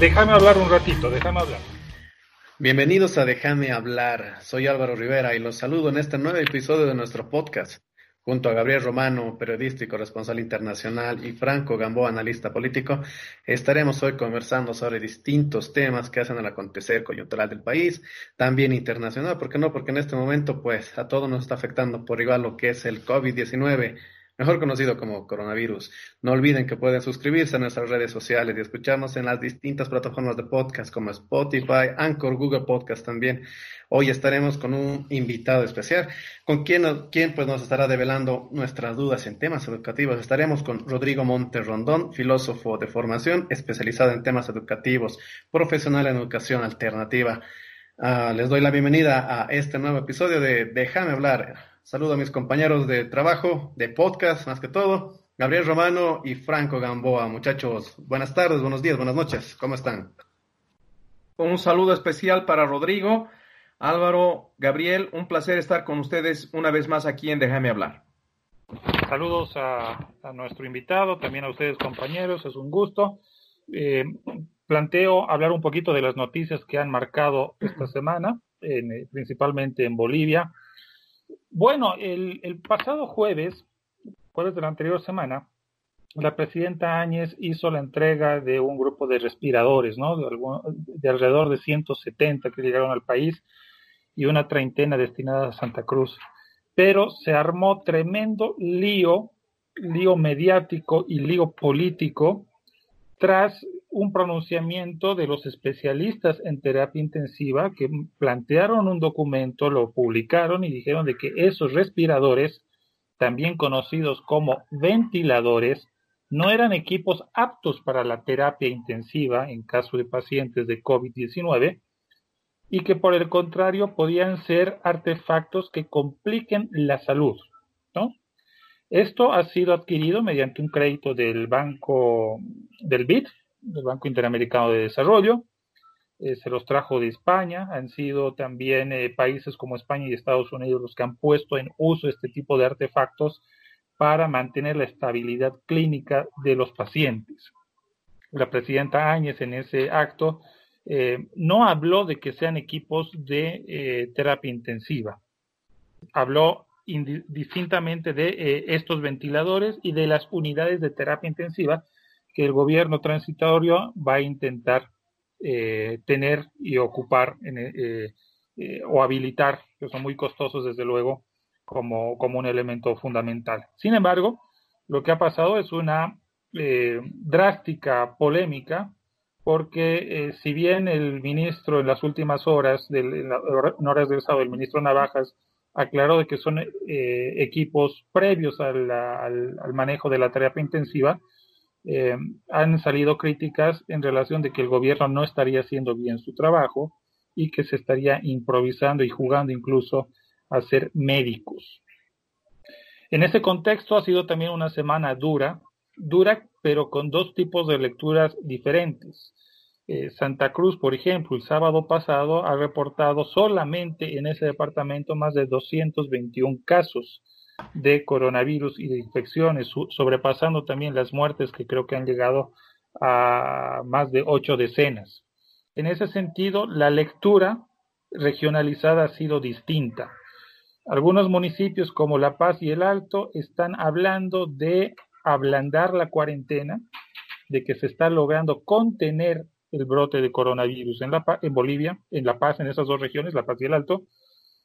déjame hablar un ratito, déjame hablar. Bienvenidos a Déjame hablar. Soy Álvaro Rivera y los saludo en este nuevo episodio de nuestro podcast. Junto a Gabriel Romano, periodista y corresponsal internacional, y Franco Gamboa, analista político, estaremos hoy conversando sobre distintos temas que hacen al acontecer coyuntural del país, también internacional, ¿por qué no? Porque en este momento, pues, a todos nos está afectando por igual lo que es el COVID-19, mejor conocido como coronavirus. No olviden que pueden suscribirse a nuestras redes sociales y escucharnos en las distintas plataformas de podcast como Spotify, Anchor, Google Podcast también. Hoy estaremos con un invitado especial, con quien, pues nos estará develando nuestras dudas en temas educativos. Estaremos con Rodrigo Monte Rondón, filósofo de formación, especializado en temas educativos, profesional en educación alternativa. Uh, les doy la bienvenida a este nuevo episodio de Déjame hablar Saludo a mis compañeros de trabajo, de podcast, más que todo. Gabriel Romano y Franco Gamboa. Muchachos, buenas tardes, buenos días, buenas noches. ¿Cómo están? Un saludo especial para Rodrigo, Álvaro, Gabriel. Un placer estar con ustedes una vez más aquí en Déjame hablar. Saludos a, nuestro invitado, también a ustedes compañeros, es un gusto. Eh, planteo hablar un poquito de las noticias que han marcado esta semana, principalmente en Bolivia. Bueno, el, pasado jueves, jueves de la anterior semana, la presidenta Áñez hizo la entrega de un grupo de respiradores, ¿no? De, alrededor de 170 que llegaron al país y una treintena destinadas a Santa Cruz. Pero se armó tremendo lío, lío mediático y lío político tras un pronunciamiento de los especialistas en terapia intensiva que plantearon un documento, lo publicaron y dijeron de que esos respiradores, también conocidos como ventiladores, no eran equipos aptos para la terapia intensiva en caso de pacientes de COVID-19 y que por el contrario podían ser artefactos que compliquen la salud. ¿no? Esto ha sido adquirido mediante un crédito del Banco del BID, del Banco Interamericano de Desarrollo, eh, se los trajo de España, han sido también eh, países como España y Estados Unidos los que han puesto en uso este tipo de artefactos para mantener la estabilidad clínica de los pacientes. La presidenta Áñez en ese acto eh, no habló de que sean equipos de terapia intensiva, habló distintamente de estos ventiladores y de las unidades de terapia intensiva el gobierno transitorio va a intentar eh, tener y ocupar eh, eh, o habilitar, que son muy costosos desde luego, como, como un elemento fundamental. Sin embargo, lo que ha pasado es una drástica polémica porque si bien el ministro en las últimas horas, del, en horas del sábado, el ministro Navajas aclaró de que son equipos previos al, manejo de la terapia intensiva, eh, han salido críticas en relación de que el gobierno no estaría haciendo bien su trabajo y que se estaría improvisando y jugando incluso a ser médicos. En ese contexto ha sido también una semana dura, dura pero con dos tipos de lecturas diferentes. Eh, Santa Cruz, por ejemplo, el sábado pasado ha reportado solamente en ese departamento más de 221 casos de coronavirus y de infecciones, sobrepasando también las muertes que creo que han llegado a más de ocho decenas. En ese sentido, la lectura regionalizada ha sido distinta. Algunos municipios como La Paz y El Alto están hablando de ablandar la cuarentena, de que se está logrando contener el brote de coronavirus en, Bolivia, en La Paz, en esas dos regiones, La Paz y El Alto.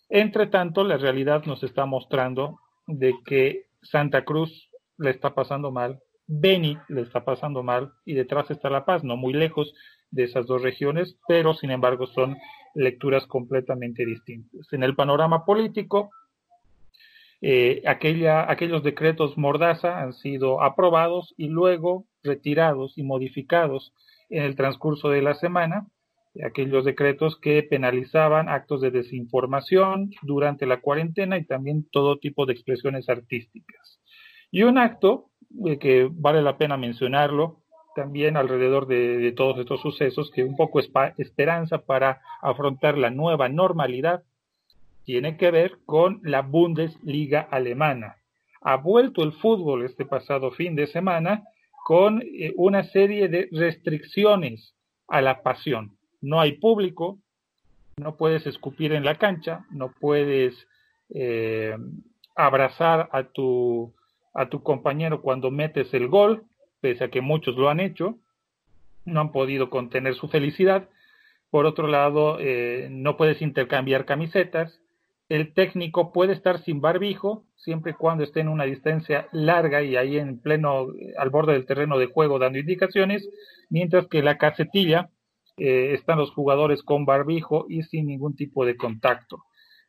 Entre tanto, la realidad nos está mostrando de que Santa Cruz le está pasando mal, Beni le está pasando mal y detrás está La Paz, no muy lejos de esas dos regiones, pero sin embargo son lecturas completamente distintas. En el panorama político, eh, aquella, aquellos decretos Mordaza han sido aprobados y luego retirados y modificados en el transcurso de la semana aquellos decretos que penalizaban actos de desinformación durante la cuarentena y también todo tipo de expresiones artísticas. Y un acto eh, que vale la pena mencionarlo también alrededor de, todos estos sucesos, que un poco es esperanza para afrontar la nueva normalidad, tiene que ver con la Bundesliga alemana. Ha vuelto el fútbol este pasado fin de semana con eh, una serie de restricciones a la pasión. No hay público, no puedes escupir en la cancha, no puedes eh, abrazar a tu, a tu compañero cuando metes el gol, pese a que muchos lo han hecho, no han podido contener su felicidad. Por otro lado, eh, no puedes intercambiar camisetas. El técnico puede estar sin barbijo siempre y cuando esté en una distancia larga y ahí en pleno, al borde del terreno de juego dando indicaciones, mientras que la casetilla eh, están los jugadores con barbijo y sin ningún tipo de contacto.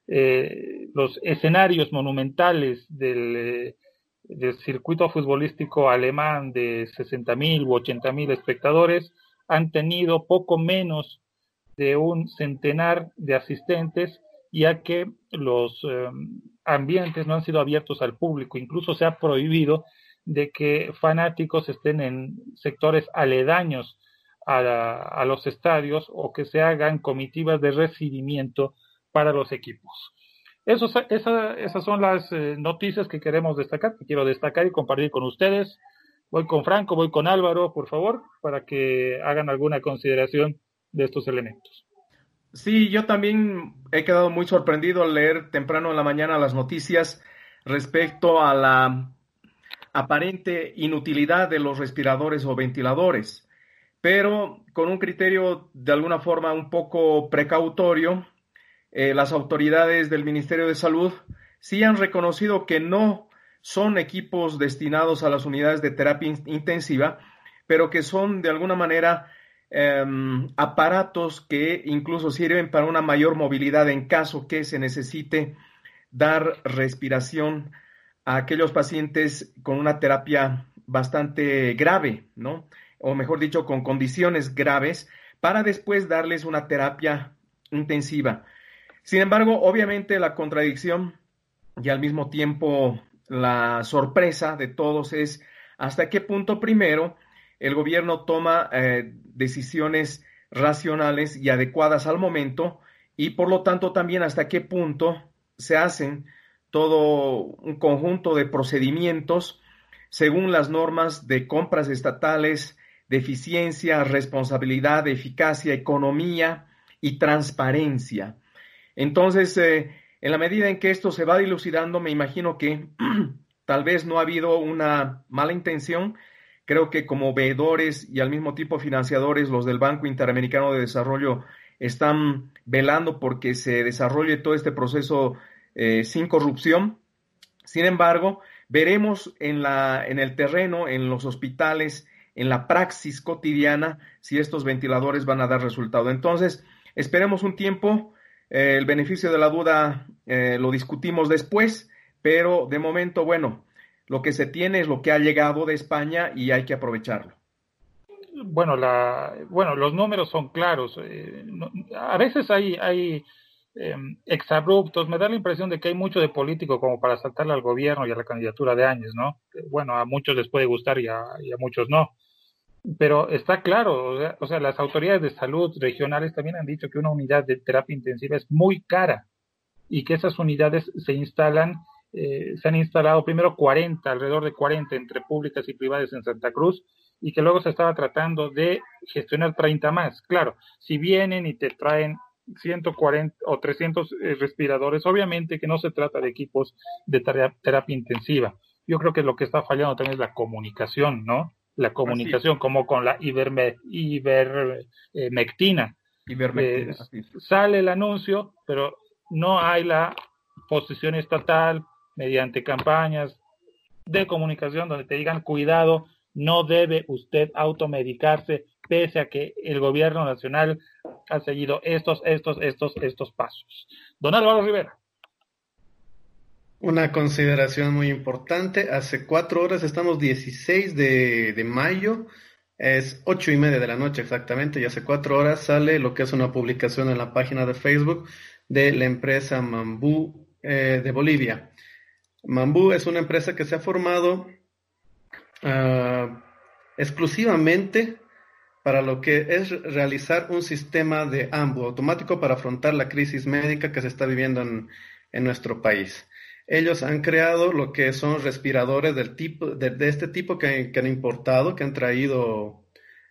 Eh, los escenarios monumentales del, del, circuito futbolístico alemán de 60.000 u 80.000 espectadores han tenido poco menos de un centenar de asistentes, ya que los eh, ambientes no han sido abiertos al público. Incluso se ha prohibido de que fanáticos estén en sectores aledaños a, los estadios o que se hagan comitivas de recibimiento para los equipos. Eso, esa, esas son las eh, noticias que queremos destacar, que quiero destacar y compartir con ustedes. Voy con Franco, voy con Álvaro, por favor, para que hagan alguna consideración de estos elementos. Sí, yo también he quedado muy sorprendido al leer temprano en la mañana las noticias respecto a la aparente inutilidad de los respiradores o ventiladores pero con un criterio de alguna forma un poco precautorio, eh, las autoridades del Ministerio de Salud sí han reconocido que no son equipos destinados a las unidades de terapia intensiva, pero que son de alguna manera em, aparatos que incluso sirven para una mayor movilidad en caso que se necesite dar respiración a aquellos pacientes con una terapia bastante grave, ¿no? O mejor dicho, con condiciones graves, para después darles una terapia intensiva. Sin embargo, obviamente la contradicción y al mismo tiempo la sorpresa de todos es hasta qué punto primero el gobierno toma eh, decisiones racionales y adecuadas al momento y por lo tanto también hasta qué punto se hacen todo un conjunto de procedimientos según las normas de compras estatales, de eficiencia, responsabilidad, eficacia, economía y transparencia. Entonces, eh, en la medida en que esto se va dilucidando, me imagino que tal vez no ha habido una mala intención. Creo que como veedores y al mismo tiempo financiadores, los del Banco Interamericano de Desarrollo están velando porque se desarrolle todo este proceso eh, sin corrupción. Sin embargo, veremos en, la, en el terreno, en los hospitales, en la praxis cotidiana si estos ventiladores van a dar resultado. Entonces, esperemos un tiempo, eh, el beneficio de la duda eh, lo discutimos después, pero de momento, bueno, lo que se tiene es lo que ha llegado de España y hay que aprovecharlo. Bueno, la, bueno los números son claros. Eh, a veces hay, em, exabruptos. Me da la impresión de que hay mucho de político como para saltarle al gobierno y a la candidatura de años, ¿no? Bueno, a muchos les puede gustar y a muchos no pero está claro, o sea, las autoridades de salud regionales también han dicho que una unidad de terapia intensiva es muy cara y que esas unidades se instalan, eh, se han instalado primero 40, alrededor de 40 entre públicas y privadas en Santa Cruz y que luego se estaba tratando de gestionar 30 más. Claro, si vienen y te traen 140 o 300 eh, respiradores, obviamente que no se trata de equipos de terapia intensiva. Yo creo que lo que está fallando también es la comunicación, ¿no? La comunicación, como con la ivermectina. ivermectina eh, sale el anuncio, pero no hay la posición estatal mediante campañas de comunicación donde te digan cuidado, no debe usted automedicarse pese a que el gobierno nacional ha seguido estos, estos, estos, estos pasos. Don Álvaro Rivera. Una consideración muy importante, hace cuatro horas estamos 16 de, de, mayo, es ocho y media de la noche exactamente, y hace cuatro horas sale lo que es una publicación en la página de Facebook de la empresa Mambú eh, de Bolivia. Mambú es una empresa que se ha formado uh, exclusivamente para lo que es realizar un sistema de AMBU automático para afrontar la crisis médica que se está viviendo en, en nuestro país ellos han creado lo que son respiradores del tipo, de, este tipo que, han importado, que han traído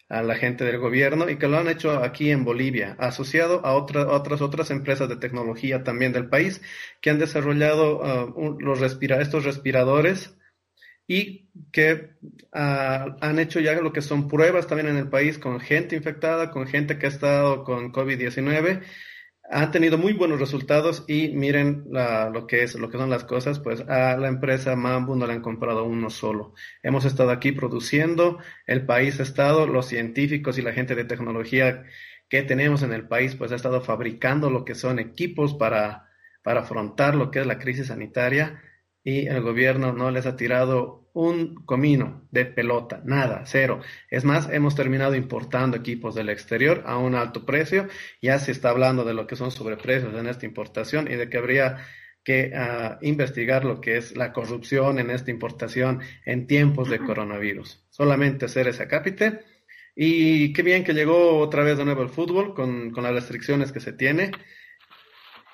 a la gente del gobierno y que lo han hecho aquí en Bolivia, asociado a otras otras empresas de tecnología también del país que han desarrollado uh, los respira estos respiradores y que uh, han hecho ya lo que son pruebas también en el país con gente infectada, con gente que ha estado con COVID-19 han tenido muy buenos resultados y miren lo que es lo que son las cosas pues a la empresa Mambu no le han comprado uno solo. Hemos estado aquí produciendo el país ha estado los científicos y la gente de tecnología que tenemos en el país pues ha estado fabricando lo que son equipos para para afrontar lo que es la crisis sanitaria y el gobierno no les ha tirado un comino de pelota, nada, cero. Es más, hemos terminado importando equipos del exterior a un alto precio. Ya se está hablando de lo que son sobreprecios en esta importación y de que habría que uh, investigar lo que es la corrupción en esta importación en tiempos de coronavirus. Solamente hacer ese cápite. Y qué bien que llegó otra vez de nuevo el fútbol con, con las restricciones que se tiene.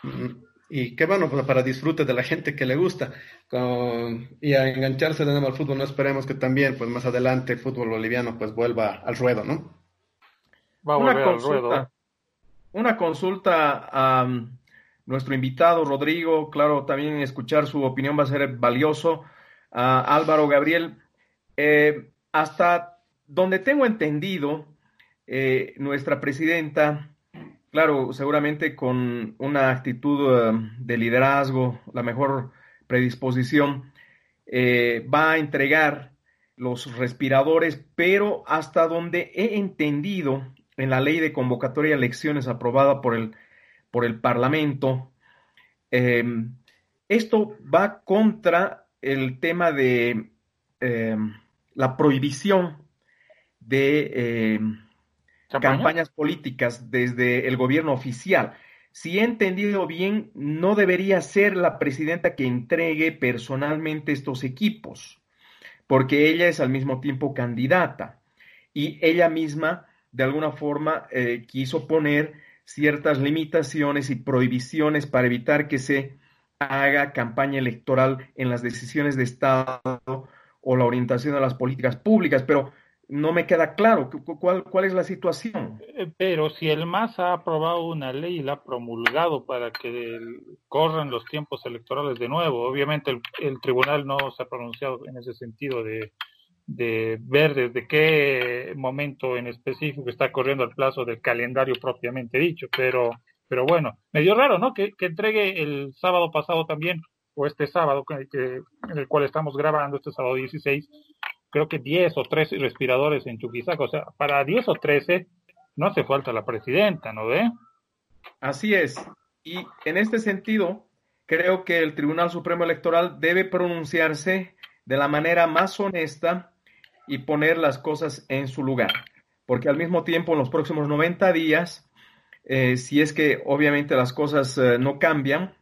Mm, y qué bueno pues, para disfrute de la gente que le gusta y a engancharse de nuevo al fútbol no esperemos que también pues más adelante el fútbol boliviano pues vuelva al ruedo no va a volver una consulta, al ruedo. una consulta a um, nuestro invitado Rodrigo. Claro también escuchar su opinión va a ser valioso. A Álvaro Gabriel eh, hasta donde tengo entendido eh, nuestra presidenta Claro, seguramente con una actitud eh, de liderazgo, la mejor predisposición, eh, va a entregar los respiradores, pero hasta donde he entendido en la ley de convocatoria de elecciones aprobada por el, por el Parlamento, em, esto va contra el tema de em, la prohibición de campañas políticas desde el gobierno oficial. Si he entendido bien, no debería ser la presidenta que entregue personalmente estos equipos, porque ella es al mismo tiempo candidata. Y ella misma, de alguna forma, eh, quiso poner ciertas limitaciones y prohibiciones para evitar que se haga campaña electoral en las decisiones de Estado o la orientación de las políticas públicas, pero no me queda claro cuál, cuál es la situación. Eh, pero si el MAS ha aprobado una ley y la ha promulgado para que corran los tiempos electorales de nuevo, obviamente el, tribunal no se ha pronunciado en ese sentido de, de ver desde qué momento en específico está corriendo el plazo del calendario propiamente dicho, pero, pero bueno, medio raro, ¿no? Que, que entregue el sábado pasado también, o este sábado, que, en el cual estamos grabando, este sábado 16, creo que 10 o 13 respiradores en Chuquisaca. O sea, para 10 o 13 no hace falta la presidenta, ¿no ve? Así es. Y en este sentido, creo que el Tribunal Supremo Electoral debe pronunciarse de la manera más honesta y poner las cosas en su lugar. Porque al mismo tiempo, en los próximos 90 días, eh, si es que obviamente las cosas eh, no cambian,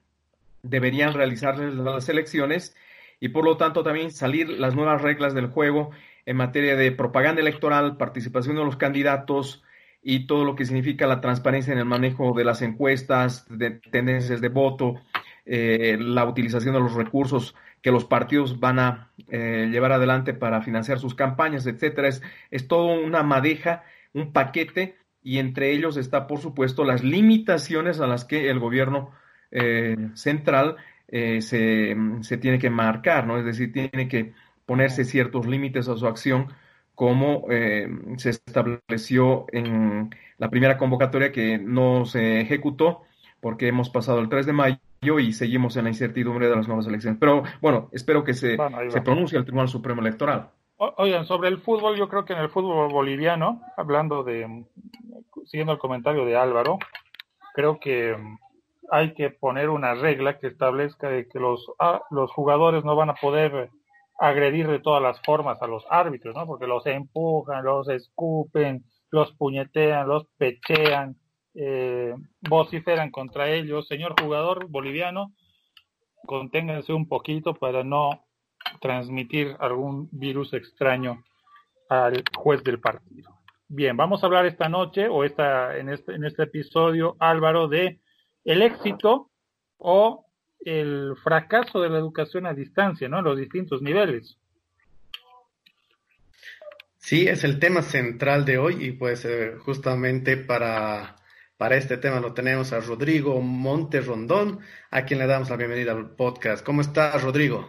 deberían realizarse las elecciones y por lo tanto también salir las nuevas reglas del juego en materia de propaganda electoral, participación de los candidatos y todo lo que significa la transparencia en el manejo de las encuestas, de tendencias de voto, eh, la utilización de los recursos que los partidos van a eh, llevar adelante para financiar sus campañas, etcétera. Es, es todo una madeja, un paquete, y entre ellos está, por supuesto, las limitaciones a las que el gobierno eh, central eh, se, tiene que marcar, ¿no? Es decir, tiene que ponerse ciertos límites a su acción como eh, se estableció en la primera convocatoria que no se ejecutó porque hemos pasado el 3 de mayo y seguimos en la incertidumbre de las nuevas elecciones. Pero bueno, espero que se, se pronuncie el Tribunal Supremo Electoral. oigan, sobre el fútbol, yo creo que en el fútbol boliviano, hablando de, siguiendo el comentario de Álvaro, creo que hay que poner una regla que establezca de que los, ah, los jugadores no van a poder agredir de todas las formas a los árbitros, ¿no? Porque los empujan, los escupen, los puñetean, los pechean, eh, vociferan contra ellos. Señor jugador boliviano, conténganse un poquito para no transmitir algún virus extraño al juez del partido. Bien, vamos a hablar esta noche o esta, en, este, en este episodio, Álvaro, de el éxito o el fracaso de la educación a distancia, ¿no? En los distintos niveles. Sí, es el tema central de hoy y pues eh, justamente para, para este tema lo tenemos a Rodrigo Monte Rondón, a quien le damos la bienvenida al podcast. ¿Cómo estás, Rodrigo?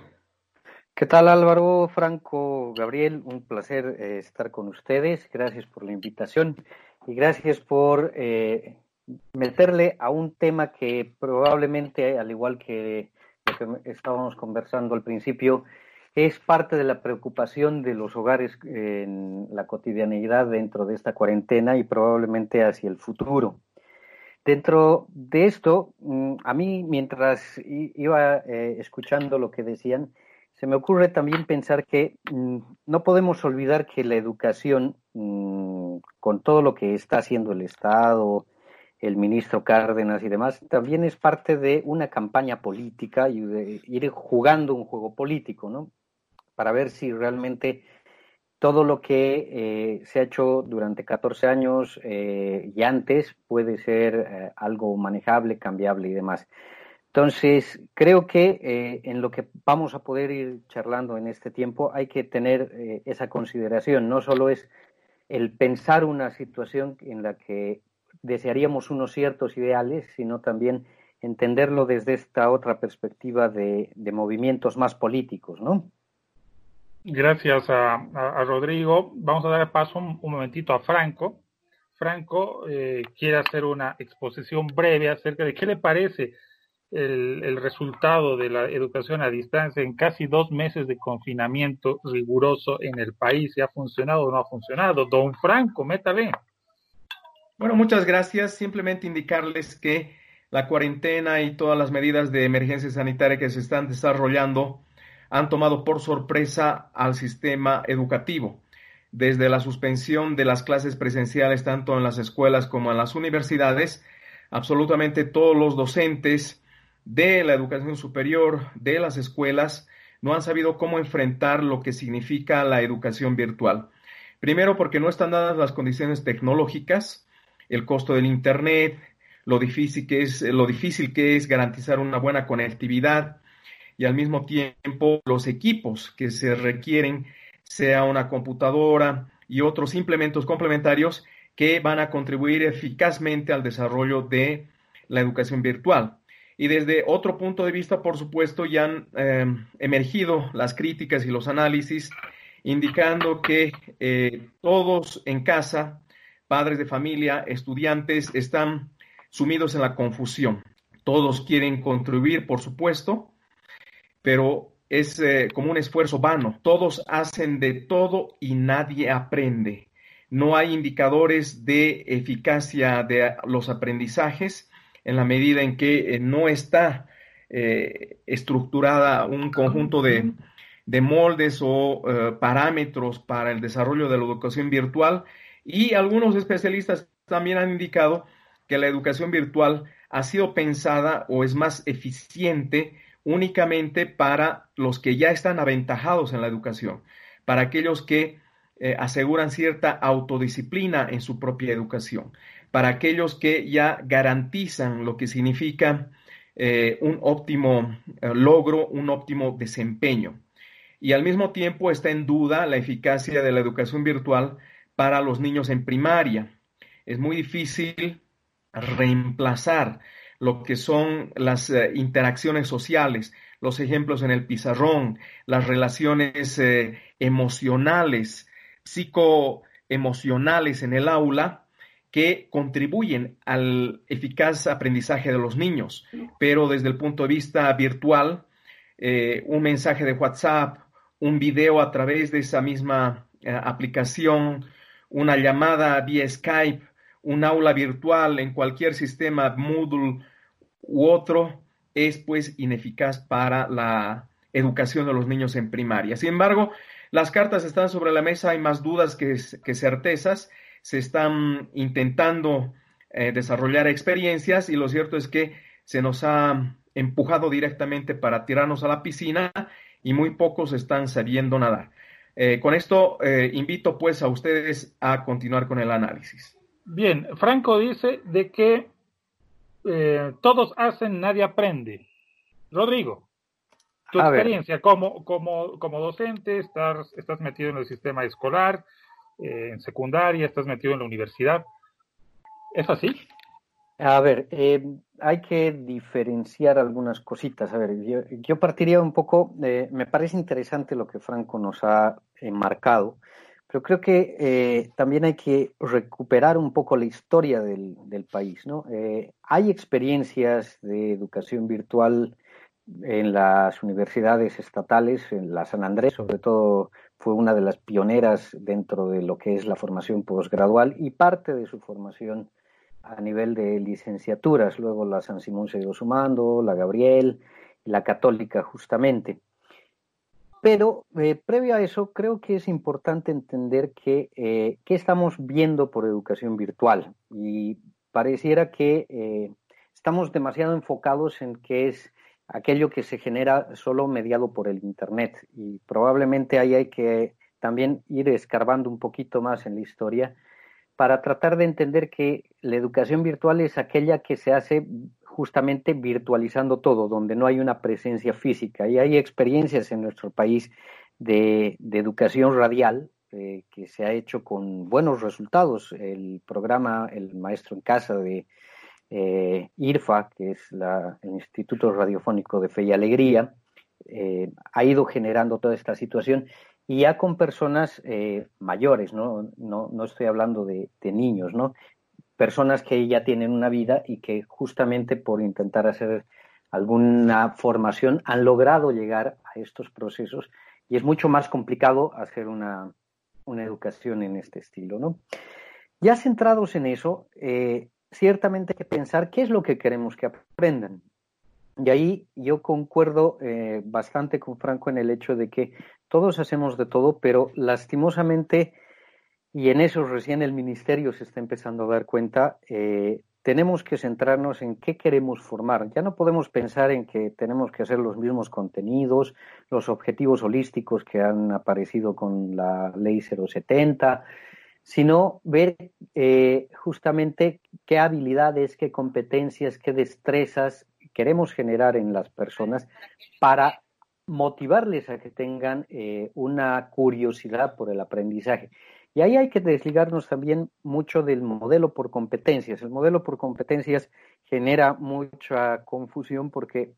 ¿Qué tal Álvaro, Franco, Gabriel? Un placer eh, estar con ustedes. Gracias por la invitación y gracias por eh, meterle a un tema que probablemente, al igual que lo que estábamos conversando al principio, es parte de la preocupación de los hogares en la cotidianidad dentro de esta cuarentena y probablemente hacia el futuro. Dentro de esto, mm, a mí mientras iba eh, escuchando lo que decían, se me ocurre también pensar que mm, no podemos olvidar que la educación, mm, con todo lo que está haciendo el Estado, el ministro Cárdenas y demás, también es parte de una campaña política y de ir jugando un juego político, ¿no? Para ver si realmente todo lo que eh, se ha hecho durante 14 años eh, y antes puede ser eh, algo manejable, cambiable y demás. Entonces, creo que en lo que vamos a poder ir charlando en este tiempo hay que tener esa consideración. No solo es el pensar una situación en la que desearíamos unos ciertos ideales, sino también entenderlo desde esta otra perspectiva de, movimientos más políticos, ¿no? Gracias a, Rodrigo. Vamos a dar paso un, momentito a Franco. Franco eh, quiere hacer una exposición breve acerca de qué le parece el, resultado de la educación a distancia en casi dos meses de confinamiento riguroso en el país. ¿Si ha funcionado o no ha funcionado? Don Franco, métale. Bueno, muchas gracias. Simplemente indicarles que la cuarentena y todas las medidas de emergencia sanitaria que se están desarrollando han tomado por sorpresa al sistema educativo. Desde la suspensión de las clases presenciales tanto en las escuelas como en las universidades, absolutamente todos los docentes de la educación superior, de las escuelas, no han sabido cómo enfrentar lo que significa la educación virtual. Primero porque no están dadas las condiciones tecnológicas, el costo del Internet, lo difícil que es, lo difícil que es garantizar una buena conectividad y al mismo tiempo los equipos que se requieren, sea una computadora y otros implementos complementarios que van a contribuir eficazmente al desarrollo de la educación virtual. Y desde otro punto de vista, por supuesto, ya han eh, emergido las críticas y los análisis indicando que eh, todos en casa, padres de familia, estudiantes, están sumidos en la confusión. Todos quieren contribuir, por supuesto, pero es eh, como un esfuerzo vano. Todos hacen de todo y nadie aprende. No hay indicadores de eficacia de los aprendizajes en la medida en que eh, no está eh, estructurada un conjunto de, moldes o parámetros para el desarrollo de la educación virtual y algunos especialistas también han indicado que la educación virtual ha sido pensada o es más eficiente únicamente para los que ya están aventajados en la educación, para aquellos que aseguran cierta autodisciplina en su propia educación para aquellos que ya garantizan lo que significa eh, un óptimo eh, logro, un óptimo desempeño. Y al mismo tiempo está en duda la eficacia de la educación virtual para los niños en primaria. Es muy difícil reemplazar lo que son las eh, interacciones sociales, los ejemplos en el pizarrón, las relaciones emocionales, psicoemocionales en el aula, que contribuyen al eficaz aprendizaje de los niños, pero desde el punto de vista virtual, eh, un mensaje de WhatsApp, un video a través de esa misma eh, aplicación, una llamada vía Skype, un aula virtual en cualquier sistema Moodle u otro, es pues ineficaz para la educación de los niños en primaria. Sin embargo, las cartas están sobre la mesa, hay más dudas que, certezas se están intentando eh, desarrollar experiencias y lo cierto es que se nos ha empujado directamente para tirarnos a la piscina y muy pocos están sabiendo nadar. Eh, con esto eh, invito pues a ustedes a continuar con el análisis. Bien, Franco dice de que todos hacen, nadie aprende. Rodrigo, tu experiencia como, como, como docente, estás, estás metido en el sistema escolar, eh, en secundaria, estás metido en la universidad. ¿Es así? A ver, eh, hay que diferenciar algunas cositas. A ver, yo, partiría un poco, me parece interesante lo que Franco nos ha marcado, pero creo que también hay que recuperar un poco la historia del, del país. ¿no? hay experiencias de educación virtual en las universidades estatales, en la San Andrés, sobre todo fue una de las pioneras dentro de lo que es la formación postgradual y parte de su formación a nivel de licenciaturas. Luego la San Simón se dio sumando, la Gabriel la Católica justamente. Pero eh, previo a eso, creo que es importante entender que eh, qué estamos viendo por educación virtual. Y pareciera que eh, estamos demasiado enfocados en que es aquello que se genera solo mediado por el Internet. Y probablemente ahí hay que también ir escarbando un poquito más en la historia para tratar de entender que la educación virtual es aquella que se hace justamente virtualizando todo, donde no hay una presencia física. Y hay experiencias en nuestro país de, educación radial eh, que se ha hecho con buenos resultados. El programa El Maestro en Casa de eh, IRFA, que es el Instituto Radiofónico de Fe y Alegría, eh, ha ido generando toda esta situación y ya con personas eh, mayores, ¿no? ¿no? estoy hablando de, niños, ¿no? Personas que ya tienen una vida y que justamente por intentar hacer alguna formación han logrado llegar a estos procesos y es mucho más complicado hacer una, una educación en este estilo, ¿no? Ya centrados en eso, ciertamente hay que pensar qué es lo que queremos que aprendan. Y ahí yo concuerdo eh, bastante con Franco en el hecho de que todos hacemos de todo, pero lastimosamente, y en eso recién el ministerio se está empezando a dar cuenta, eh, tenemos que centrarnos en qué queremos formar. Ya no podemos pensar en que tenemos que hacer los mismos contenidos, los objetivos holísticos que han aparecido con la ley 070, sino ver eh, justamente qué habilidades, qué competencias, qué destrezas queremos generar en las personas para motivarles a que tengan eh, una curiosidad por el aprendizaje. Y ahí hay que desligarnos también mucho del modelo por competencias. El modelo por competencias genera mucha confusión porque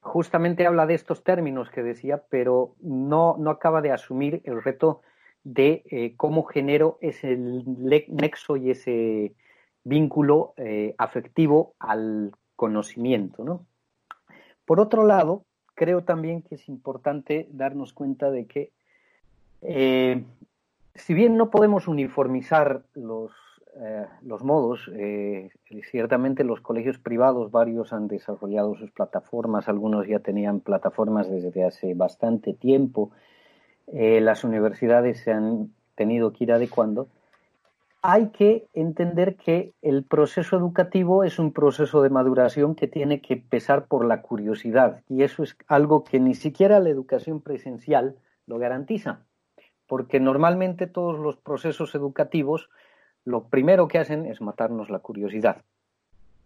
justamente habla de estos términos que decía, pero no, no acaba de asumir el reto de eh, cómo genero ese nexo y ese vínculo eh, afectivo al conocimiento. ¿no? Por otro lado, creo también que es importante darnos cuenta de que eh, si bien no podemos uniformizar los, los modos, ciertamente los colegios privados, varios han desarrollado sus plataformas, algunos ya tenían plataformas desde hace bastante tiempo, eh, las universidades se han tenido que ir adecuando, hay que entender que el proceso educativo es un proceso de maduración que tiene que pesar por la curiosidad y eso es algo que ni siquiera la educación presencial lo garantiza, porque normalmente todos los procesos educativos lo primero que hacen es matarnos la curiosidad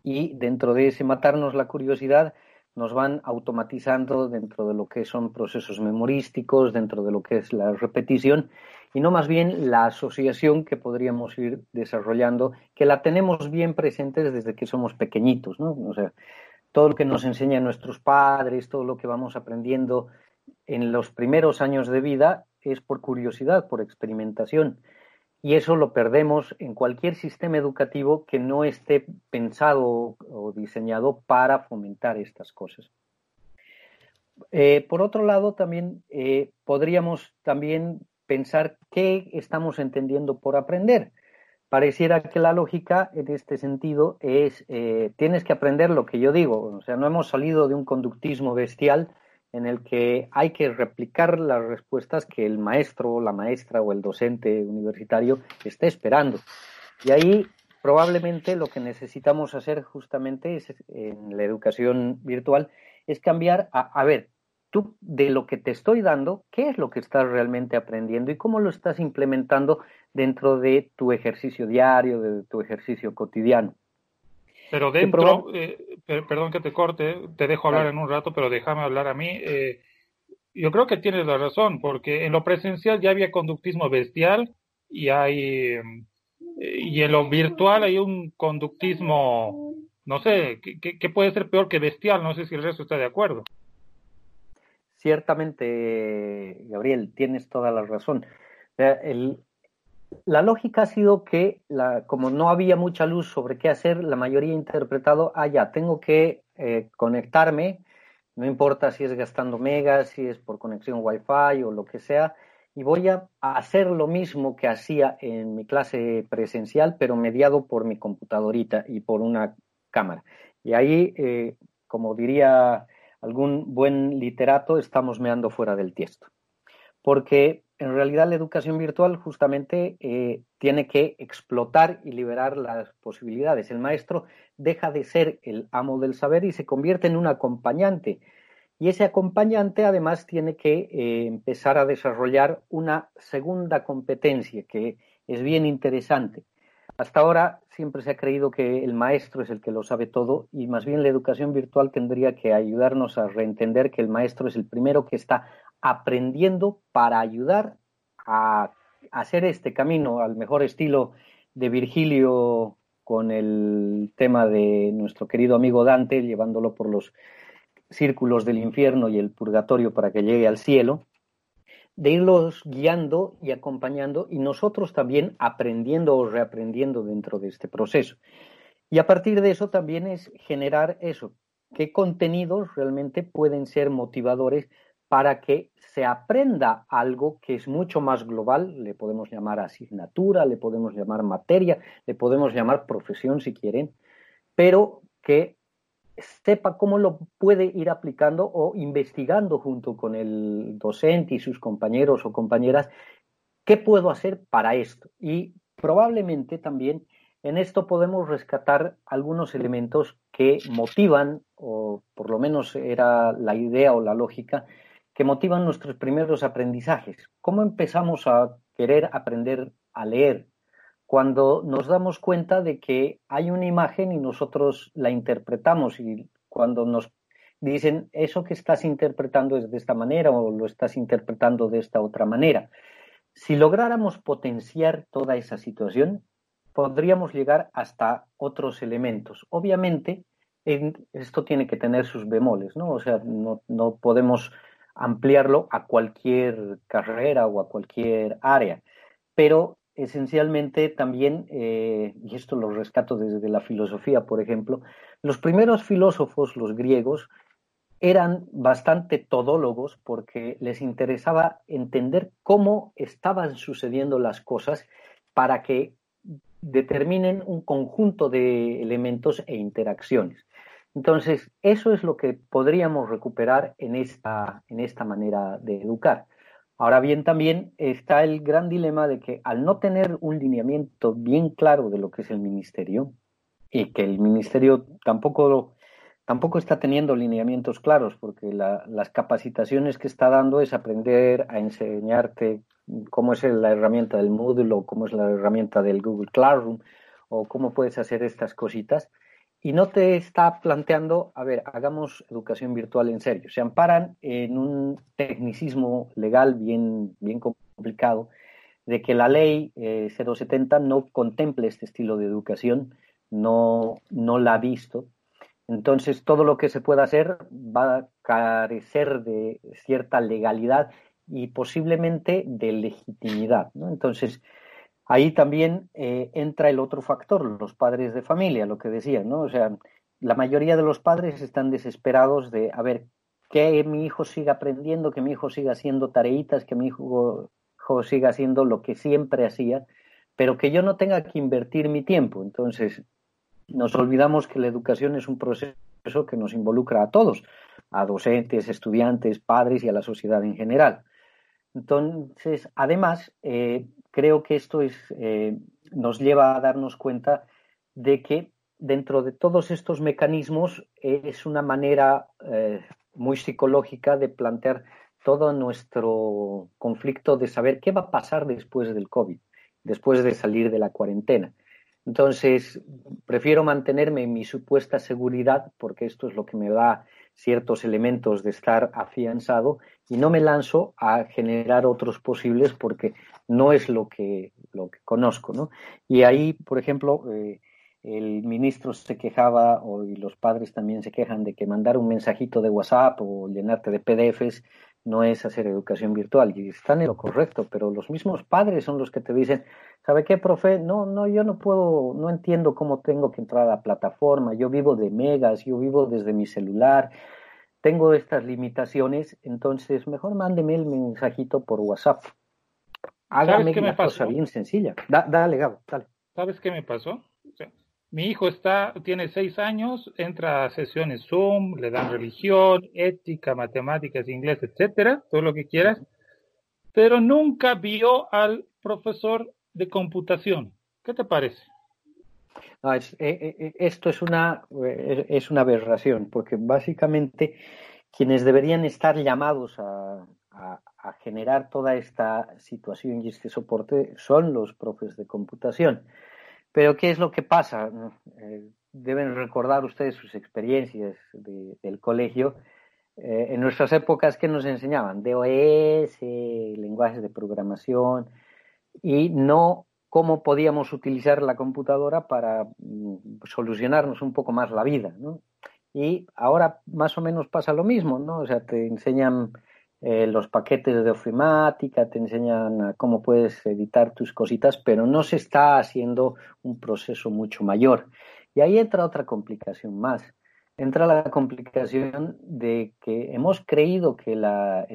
y dentro de ese matarnos la curiosidad nos van automatizando dentro de lo que son procesos memorísticos, dentro de lo que es la repetición, y no más bien la asociación que podríamos ir desarrollando, que la tenemos bien presentes desde que somos pequeñitos, ¿no? O sea, todo lo que nos enseñan nuestros padres, todo lo que vamos aprendiendo en los primeros años de vida es por curiosidad, por experimentación y eso lo perdemos en cualquier sistema educativo que no esté pensado o diseñado para fomentar estas cosas. Eh, por otro lado, también eh, podríamos también pensar qué estamos entendiendo por aprender. Pareciera que la lógica en este sentido es eh, tienes que aprender lo que yo digo. O sea, no hemos salido de un conductismo bestial en el que hay que replicar las respuestas que el maestro, la maestra o el docente universitario esté esperando. Y ahí probablemente lo que necesitamos hacer justamente es, en la educación virtual es cambiar a, a ver, tú de lo que te estoy dando, ¿qué es lo que estás realmente aprendiendo y cómo lo estás implementando dentro de tu ejercicio diario, de tu ejercicio cotidiano? Pero dentro, eh, perdón que te corte, te dejo hablar en un rato, pero déjame hablar a mí. Eh, yo creo que tienes la razón, porque en lo presencial ya había conductismo bestial y hay y en lo virtual hay un conductismo, no sé, que, puede ser peor que bestial, no sé si el resto está de acuerdo. Ciertamente, Gabriel, tienes toda la razón. La lógica ha sido que, como no había mucha luz sobre qué hacer, la mayoría ha interpretado, ah, ya, tengo que eh, conectarme, no importa si es gastando megas, si es por conexión Wi-Fi o lo que sea, y voy a hacer lo mismo que hacía en mi clase presencial, pero mediado por mi computadorita y por una cámara. Y ahí, eh, como diría algún buen literato, estamos meando fuera del tiesto. Porque en realidad la educación virtual justamente eh, tiene que explotar y liberar las posibilidades. El maestro deja de ser el amo del saber y se convierte en un acompañante y ese acompañante además tiene que eh, empezar a desarrollar una segunda competencia que es bien interesante. Hasta ahora siempre se ha creído que el maestro es el que lo sabe todo y más bien la educación virtual tendría que ayudarnos a reentender que el maestro es el primero que está aprendiendo para ayudar a hacer este camino al mejor estilo de Virgilio con el tema de nuestro querido amigo Dante, llevándolo por los círculos del infierno y el purgatorio para que llegue al cielo, de irlos guiando y acompañando y nosotros también aprendiendo o reaprendiendo dentro de este proceso. Y a partir de eso también es generar eso, qué contenidos realmente pueden ser motivadores para que se aprenda algo que es mucho más global, le podemos llamar asignatura, le podemos llamar materia, le podemos llamar profesión si quieren, pero que sepa cómo lo puede ir aplicando o investigando junto con el docente y sus compañeros o compañeras qué puedo hacer para esto. Y probablemente también en esto podemos rescatar algunos elementos que motivan, o por lo menos era la idea o la lógica, que motivan nuestros primeros aprendizajes. ¿Cómo empezamos a querer aprender a leer? cuando nos damos cuenta de que hay una imagen y nosotros la interpretamos y cuando nos dicen eso que estás interpretando es de esta manera o lo estás interpretando de esta otra manera. Si lográramos potenciar toda esa situación, podríamos llegar hasta otros elementos. Obviamente, esto tiene que tener sus bemoles, ¿no? O sea, no, podemos ampliarlo a cualquier carrera o a cualquier área, pero esencialmente también, eh, y esto lo rescato desde la filosofía, por ejemplo, los primeros filósofos, los griegos, eran bastante todólogos porque les interesaba entender cómo estaban sucediendo las cosas para que determinen un conjunto de elementos e interacciones. Entonces, eso es lo que podríamos recuperar en esta, en esta manera de educar. Ahora bien, también está el gran dilema de que al no tener un lineamiento bien claro de lo que es el ministerio, y que el ministerio tampoco, tampoco está teniendo lineamientos claros, porque las capacitaciones que está dando es aprender a enseñarte cómo es la herramienta del Moodle o cómo es la herramienta del Google Classroom o cómo puedes hacer estas cositas y no te está planteando, a ver, hagamos educación virtual en serio. Se amparan en un tecnicismo legal bien, bien complicado de que la ley 070 eh, no contemple este estilo de educación, no, no la ha visto. Entonces, todo lo que se pueda hacer va a carecer de cierta legalidad y posiblemente de legitimidad. ¿no? Entonces, Ahí también eh, entra el otro factor, los padres de familia, lo que decían, ¿no? O sea, la mayoría de los padres están desesperados de, a ver, que mi hijo siga aprendiendo, que mi hijo siga haciendo tareitas, que mi hijo, siga haciendo lo que siempre hacía, pero que yo no tenga que invertir mi tiempo. Entonces, nos olvidamos que la educación es un proceso que nos involucra a todos, a docentes, estudiantes, padres y a la sociedad en general. Entonces, además, eh, creo que esto es, eh, nos lleva a darnos cuenta de que dentro de todos estos mecanismos es una manera eh, muy psicológica de plantear todo nuestro conflicto de saber qué va a pasar después del COVID, después de salir de la cuarentena. Entonces, prefiero mantenerme en mi supuesta seguridad, porque esto es lo que me da ciertos elementos de estar afianzado, y no me lanzo a generar otros posibles porque no es lo que, lo que conozco, ¿no? Y ahí, por ejemplo, eh, el ministro se quejaba, o, y los padres también se quejan de que mandar un mensajito de WhatsApp o llenarte de PDFs no es hacer educación virtual. Y están en lo correcto, pero los mismos padres son los que te dicen, ¿sabe qué, profe? No, no, yo no puedo, no entiendo cómo tengo que entrar a la plataforma. Yo vivo de megas, yo vivo desde mi celular, tengo estas limitaciones, entonces mejor mándeme el mensajito por WhatsApp. Hágame una cosa bien sencilla. dale, Gabo, dale. ¿Sabes qué me pasó? Mi hijo está, tiene seis años, entra a sesiones Zoom, le dan religión, ética, matemáticas, inglés, etcétera, todo lo que quieras, pero nunca vio al profesor de computación. ¿Qué te parece? Eh, eh, eh, esto es una, es una aberración, porque básicamente quienes deberían estar llamados a, a generar toda esta situación y este soporte son los profes de computación. Pero ¿qué es lo que pasa? Eh, deben recordar ustedes sus experiencias del colegio. Eh, en nuestras épocas, ¿qué nos enseñaban? DOS, lenguajes de programación y no cómo podíamos utilizar la computadora para mm, solucionarnos un poco más la vida. Y ahora más o menos pasa lo mismo, ¿no? O sea, te enseñan eh, los paquetes de ofimática, te enseñan cómo puedes editar tus cositas, pero no se está haciendo un proceso mucho mayor. Y ahí entra otra complicación más. Entra la complicación de que hemos creído que, la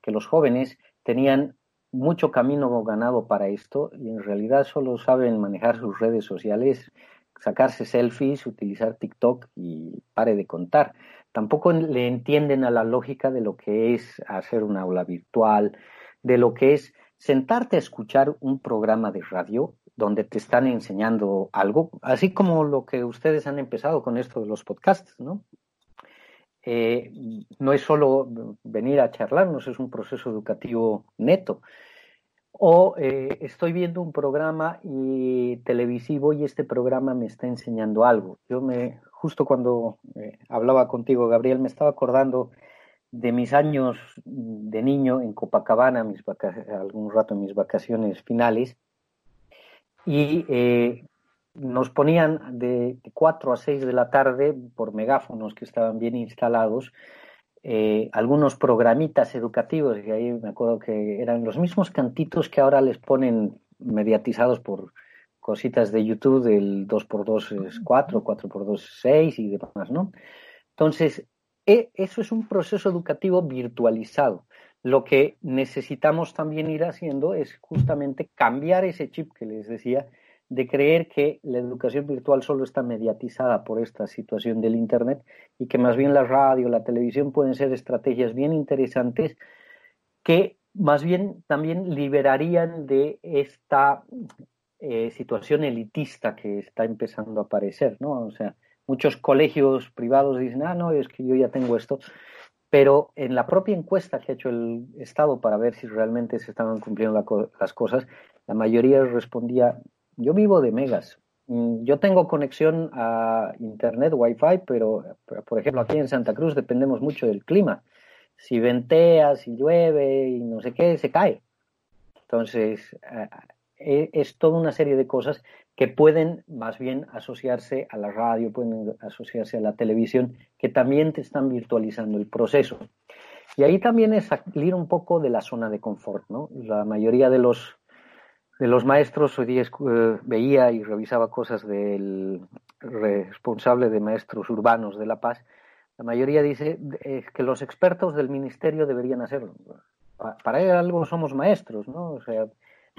que los jóvenes tenían mucho camino ganado para esto y en realidad solo saben manejar sus redes sociales, sacarse selfies, utilizar TikTok y pare de contar tampoco le entienden a la lógica de lo que es hacer una aula virtual, de lo que es sentarte a escuchar un programa de radio donde te están enseñando algo, así como lo que ustedes han empezado con esto de los podcasts, ¿no? Eh, no es solo venir a charlarnos, es un proceso educativo neto. O eh, estoy viendo un programa televisivo y este programa me está enseñando algo. Yo me justo cuando eh, hablaba contigo, Gabriel, me estaba acordando de mis años de niño en Copacabana, mis algún rato en mis vacaciones finales, y eh, nos ponían de 4 a 6 de la tarde por megáfonos que estaban bien instalados, eh, algunos programitas educativos, y ahí me acuerdo que eran los mismos cantitos que ahora les ponen mediatizados por cositas de YouTube del 2x2 es 4, 4x2 es 6 y demás, ¿no? Entonces, e, eso es un proceso educativo virtualizado. Lo que necesitamos también ir haciendo es justamente cambiar ese chip que les decía de creer que la educación virtual solo está mediatizada por esta situación del Internet y que más bien la radio, la televisión pueden ser estrategias bien interesantes que más bien también liberarían de esta eh, situación elitista que está empezando a aparecer, ¿no? O sea, muchos colegios privados dicen, ah, no, es que yo ya tengo esto, pero en la propia encuesta que ha hecho el Estado para ver si realmente se estaban cumpliendo las cosas, la mayoría respondía, yo vivo de megas, mm, yo tengo conexión a Internet, Wi-Fi, pero, por ejemplo, aquí en Santa Cruz dependemos mucho del clima. Si ventea, si llueve y no sé qué, se cae. Entonces, e, es toda una serie de cosas que pueden más bien asociarse a la radio, pueden asociarse a la televisión, que también te están virtualizando el proceso. Y ahí también es salir un poco de la zona de confort, ¿no? La mayoría de los, de los maestros hoy día eh, veía y revisaba cosas del responsable de maestros urbanos de La Paz. La mayoría dice que los expertos del ministerio deberían hacerlo. Para algo somos maestros, ¿no? O sea,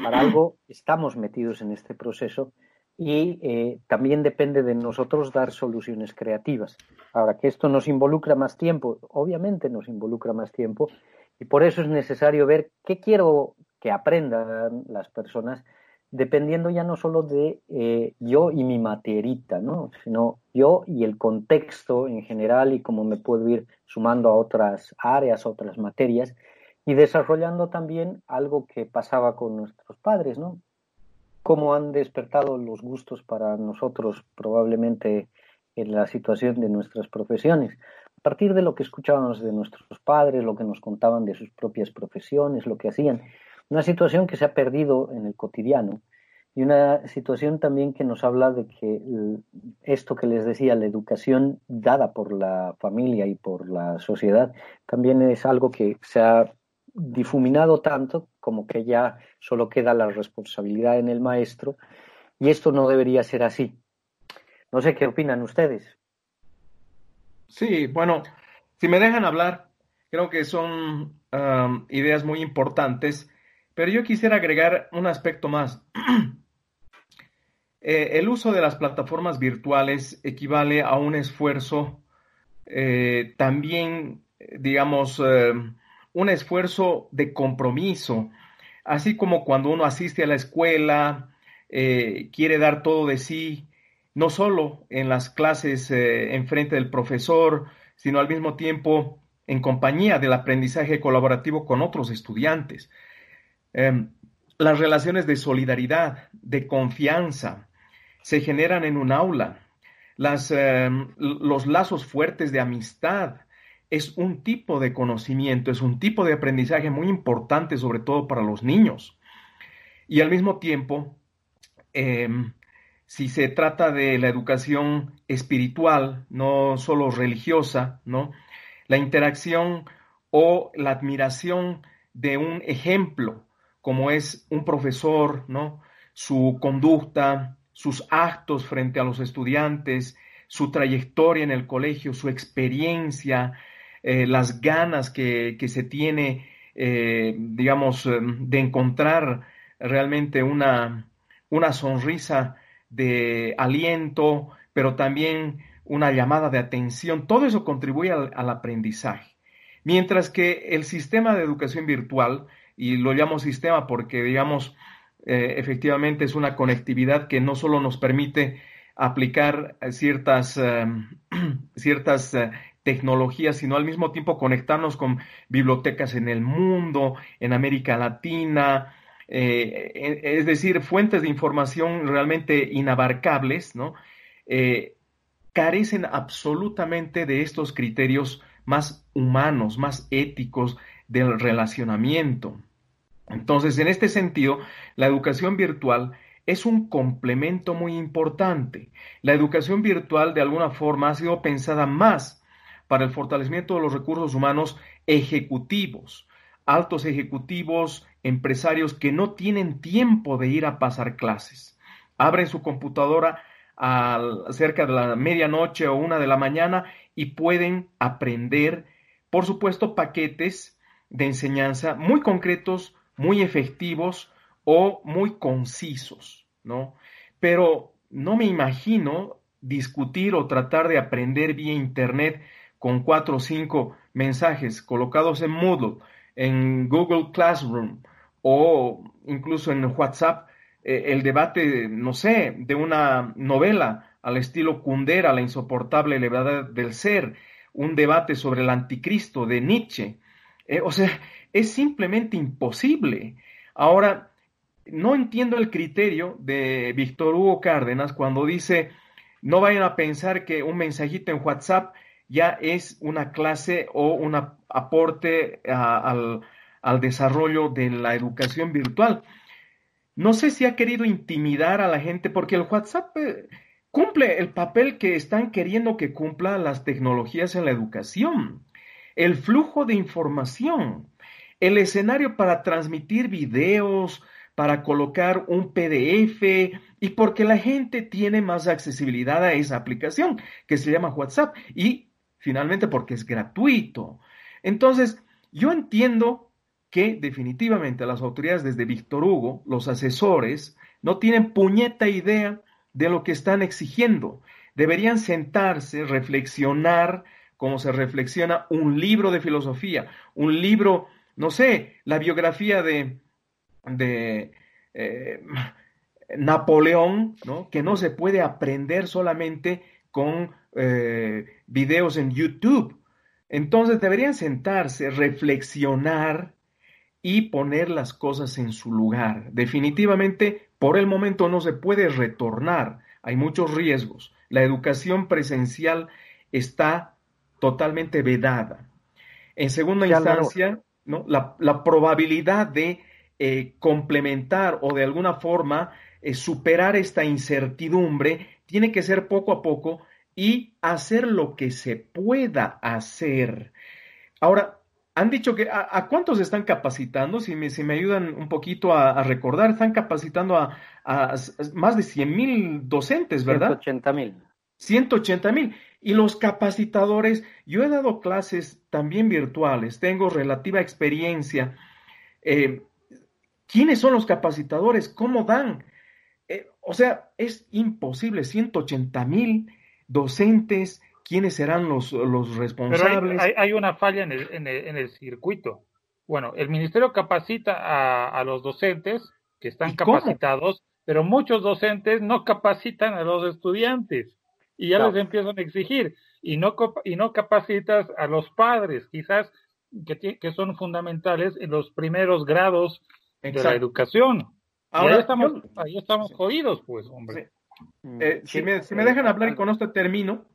para algo estamos metidos en este proceso y eh, también depende de nosotros dar soluciones creativas. Ahora, que esto nos involucra más tiempo, obviamente nos involucra más tiempo y por eso es necesario ver qué quiero que aprendan las personas, dependiendo ya no solo de eh, yo y mi materita, ¿no? sino yo y el contexto en general y cómo me puedo ir sumando a otras áreas, otras materias y desarrollando también algo que pasaba con nuestros padres, ¿no? Cómo han despertado los gustos para nosotros probablemente en la situación de nuestras profesiones. A partir de lo que escuchábamos de nuestros padres, lo que nos contaban de sus propias profesiones, lo que hacían. Una situación que se ha perdido en el cotidiano y una situación también que nos habla de que esto que les decía, la educación dada por la familia y por la sociedad, también es algo que se ha difuminado tanto como que ya solo queda la responsabilidad en el maestro y esto no debería ser así. No sé qué opinan ustedes. Sí, bueno, si me dejan hablar, creo que son um, ideas muy importantes, pero yo quisiera agregar un aspecto más. Eh, el uso de las plataformas virtuales equivale a un esfuerzo eh, también, digamos, eh, un esfuerzo de compromiso, así como cuando uno asiste a la escuela, quiere dar todo de sí, no solo en las clases en frente del profesor, sino al mismo tiempo en compañía del aprendizaje colaborativo con otros estudiantes. Em, las relaciones de solidaridad, de confianza, se generan en un aula. Em, los lazos fuertes de amistad es un tipo de conocimiento, es un tipo de aprendizaje muy importante, sobre todo para los niños. Y al mismo tiempo, em, si se trata de la educación espiritual, no solo religiosa, ¿no? La interacción o la admiración de un ejemplo, como es un profesor, ¿no? Su conducta, sus actos frente a los estudiantes, su trayectoria en el colegio, su experiencia, eh, las ganas que, se tiene, eh, digamos, eh, de encontrar realmente una, una sonrisa de aliento, pero también una llamada de atención. Todo eso contribuye al aprendizaje. Mientras que el sistema de educación virtual, y lo llamo sistema porque, digamos, eh, efectivamente es una conectividad que no solo nos permite aplicar ciertas, em, ciertas eh, tecnologías, sino al mismo tiempo conectarnos con bibliotecas en el mundo, en América Latina, eh, es decir, fuentes de información realmente inabarcables, ¿no? carecen absolutamente de estos criterios más humanos, más éticos del relacionamiento. Entonces, en este sentido, la educación virtual es un complemento muy importante. La educación virtual, de alguna forma, ha sido pensada más para el fortalecimiento de los recursos humanos ejecutivos, altos ejecutivos, empresarios que no tienen tiempo de ir a pasar clases. Abren su computadora a cerca de la medianoche o una de la mañana y pueden aprender, por supuesto, paquetes de enseñanza muy concretos, muy efectivos o muy concisos, ¿no? Pero no me imagino discutir o tratar de aprender vía Internet con cuatro o cinco mensajes colocados en Moodle, en Google Classroom o incluso en WhatsApp, eh, el debate, no sé, de una novela al estilo Kundera, la insoportable levedad del ser, un debate sobre el anticristo de Nietzsche. Eh, o sea, es simplemente imposible. Ahora, no entiendo el criterio de Víctor Hugo Cárdenas cuando dice, no vayan a pensar que un mensajito en WhatsApp ya es una clase o un aporte al, al desarrollo de la educación virtual. No sé si ha querido intimidar a la gente porque el WhatsApp eh, cumple el papel que están queriendo que cumpla las tecnologías en la educación. El flujo de información el escenario para transmitir videos, para colocar un PDF y porque la gente tiene más accesibilidad a esa aplicación que se llama WhatsApp y finalmente porque es gratuito. Entonces, yo entiendo que definitivamente las autoridades desde Víctor Hugo, los asesores, no tienen puñeta idea de lo que están exigiendo. Deberían sentarse, reflexionar como se reflexiona un libro de filosofía, un libro no sé, la biografía de, de eh, Napoleón, ¿no? que no se puede aprender solamente con eh, videos en YouTube. Entonces deberían sentarse, reflexionar y poner las cosas en su lugar. Definitivamente, por el momento no se puede retornar. Hay muchos riesgos. La educación presencial está totalmente vedada. En segunda instancia, la, probabilidad de eh, complementar o de alguna forma eh, superar esta incertidumbre tiene que ser poco a poco y hacer lo que se pueda hacer. Ahora, han dicho que a, cuántos están capacitando, si me, si me ayudan un poquito a, recordar, están capacitando a, más de 100 mil docentes, ¿verdad? 180 mil. 180 mil. Y los capacitadores, yo he dado clases también virtuales, tengo relativa experiencia. Eh, ¿Quiénes son los capacitadores? ¿Cómo dan? Eh, o sea, es imposible, 180 mil docentes, quiénes serán los, los responsables. Pero hay, una falla en el, en, el, en el, circuito. Bueno, el ministerio capacita a, a los docentes que están capacitados, pero muchos docentes no capacitan a los estudiantes y ya les empiezan a exigir y no y no capacitas a los padres, quizás que, que son fundamentales en los primeros grados de la educación. Ahora ahí estamos, ahí estamos jodidos, pues, hombre. Mm, eh, si, me, si, me, dejan hablar y con esto termino,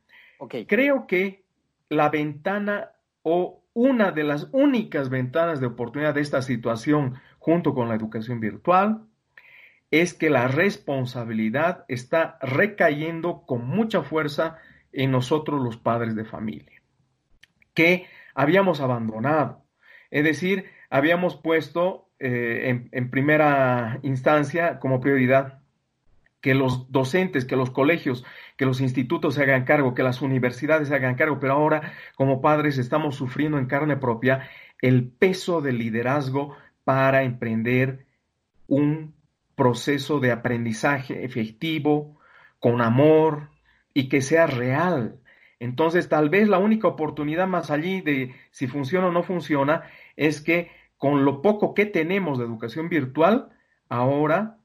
creo que la ventana o una de las únicas ventanas de oportunidad de esta situación junto con la educación virtual es que la responsabilidad está recayendo con mucha fuerza en nosotros los padres de familia, que habíamos abandonado. Es decir, habíamos puesto eh, en primera instancia como prioridad que los docentes, que los colegios, que los institutos se hagan cargo, que las universidades se hagan cargo, pero ahora como padres estamos sufriendo en carne propia el peso del liderazgo para emprender un proceso de aprendizaje efectivo, con amor y que sea real. Entonces, tal vez la única oportunidad más allí de si funciona o no funciona es que con lo poco que tenemos de educación virtual, ahora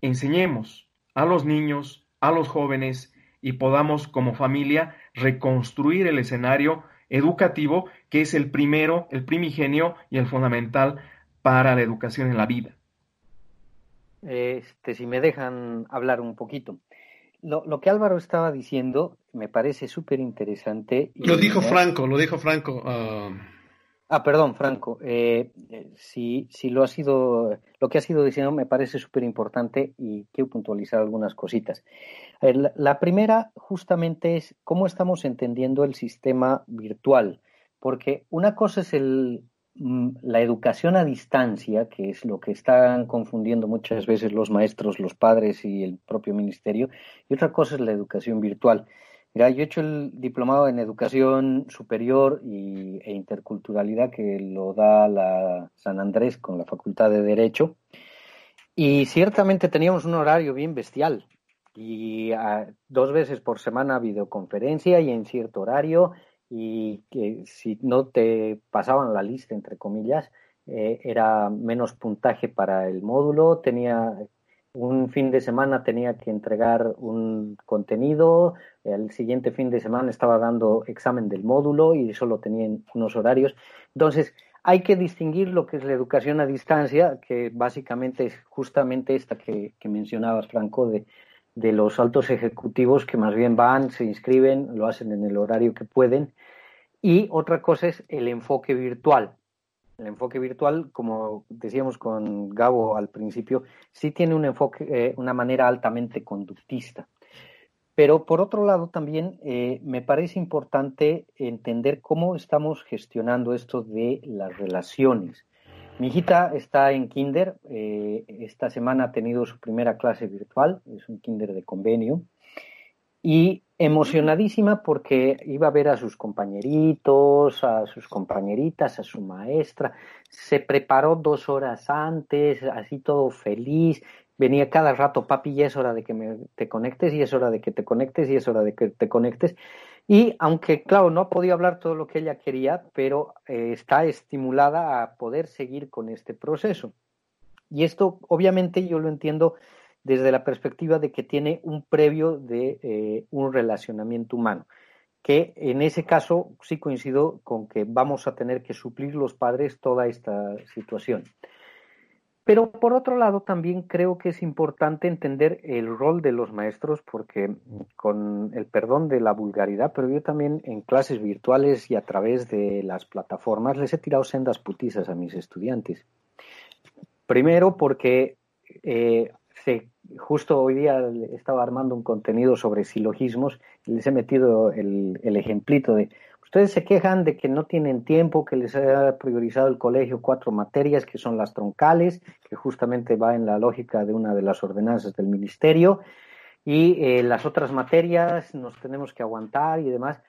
enseñemos, a los niños, a los jóvenes y podamos como familia reconstruir el escenario educativo que es el primero, el primigenio y el fundamental para la educación en la vida. Este, si me dejan hablar un poquito. Lo, que Álvaro estaba diciendo me parece súper interesante. Lo dijo Franco, lo dijo Franco. Ah, Ah, perdón, Franco. Eh, eh, si, si lo ha sido, lo que ha sido diciendo me parece súper importante y quiero puntualizar algunas cositas. la primera, justamente, es cómo estamos entendiendo el sistema virtual, porque una cosa es el, la educación a distancia, que es lo que están confundiendo muchas veces los maestros, los padres y el propio ministerio, y otra cosa es la educación virtual. Mira, yo he hecho el diplomado en educación superior e interculturalidad que lo da la San Andrés con la Facultad de Derecho. Y ciertamente teníamos un horario bien bestial. Y dos veces por semana videoconferencia y en cierto horario. Y que si no te pasaban la lista, entre comillas, eh, era menos puntaje para el módulo. Tenía un fin de semana tenía que entregar un contenido, el siguiente fin de semana estaba dando examen del módulo y solo tenía unos horarios. Entonces, hay que distinguir lo que es la educación a distancia, que básicamente es justamente esta que, mencionabas, Franco, de, de los altos ejecutivos que más bien van, se inscriben, lo hacen en el horario que pueden. Y otra cosa es el enfoque virtual, el enfoque virtual, como decíamos con Gabo al principio, sí tiene un enfoque, eh, una manera altamente conductista. Pero por otro lado también eh, me parece importante entender cómo estamos gestionando esto de las relaciones. Mi hijita está en kinder, eh, esta semana ha tenido su primera clase virtual, es un kinder de convenio, y emocionadísima porque iba a ver a sus compañeritos, a sus compañeritas, a su maestra. Se preparó dos horas antes, así todo feliz. Venía cada rato, papi, y es hora de que te conectes, y es hora de que te conectes, y es hora de que te conectes. Y aunque, claro, no ha podido hablar todo lo que ella quería, pero eh, está estimulada a poder seguir con este proceso. Y esto, obviamente, yo lo entiendo desde la perspectiva de que tiene un previo de eh, un relacionamiento humano, que en ese caso sí coincido con que vamos a tener que suplir los padres toda esta situación. Pero por otro lado, también creo que es importante entender el rol de los maestros, porque con el perdón de la vulgaridad, pero yo también en clases virtuales y a través de las plataformas les he tirado sendas putizas a mis estudiantes. Primero porque eh, justo hoy día estaba armando un contenido sobre silogismos y les he metido el ejemplito de Ustedes se quejan de que no tienen tiempo, que les ha priorizado el colegio cuatro materias que son las troncales, que justamente va en la lógica de una de las ordenanzas del ministerio, y eh, las otras materias nos tenemos que aguantar y demás.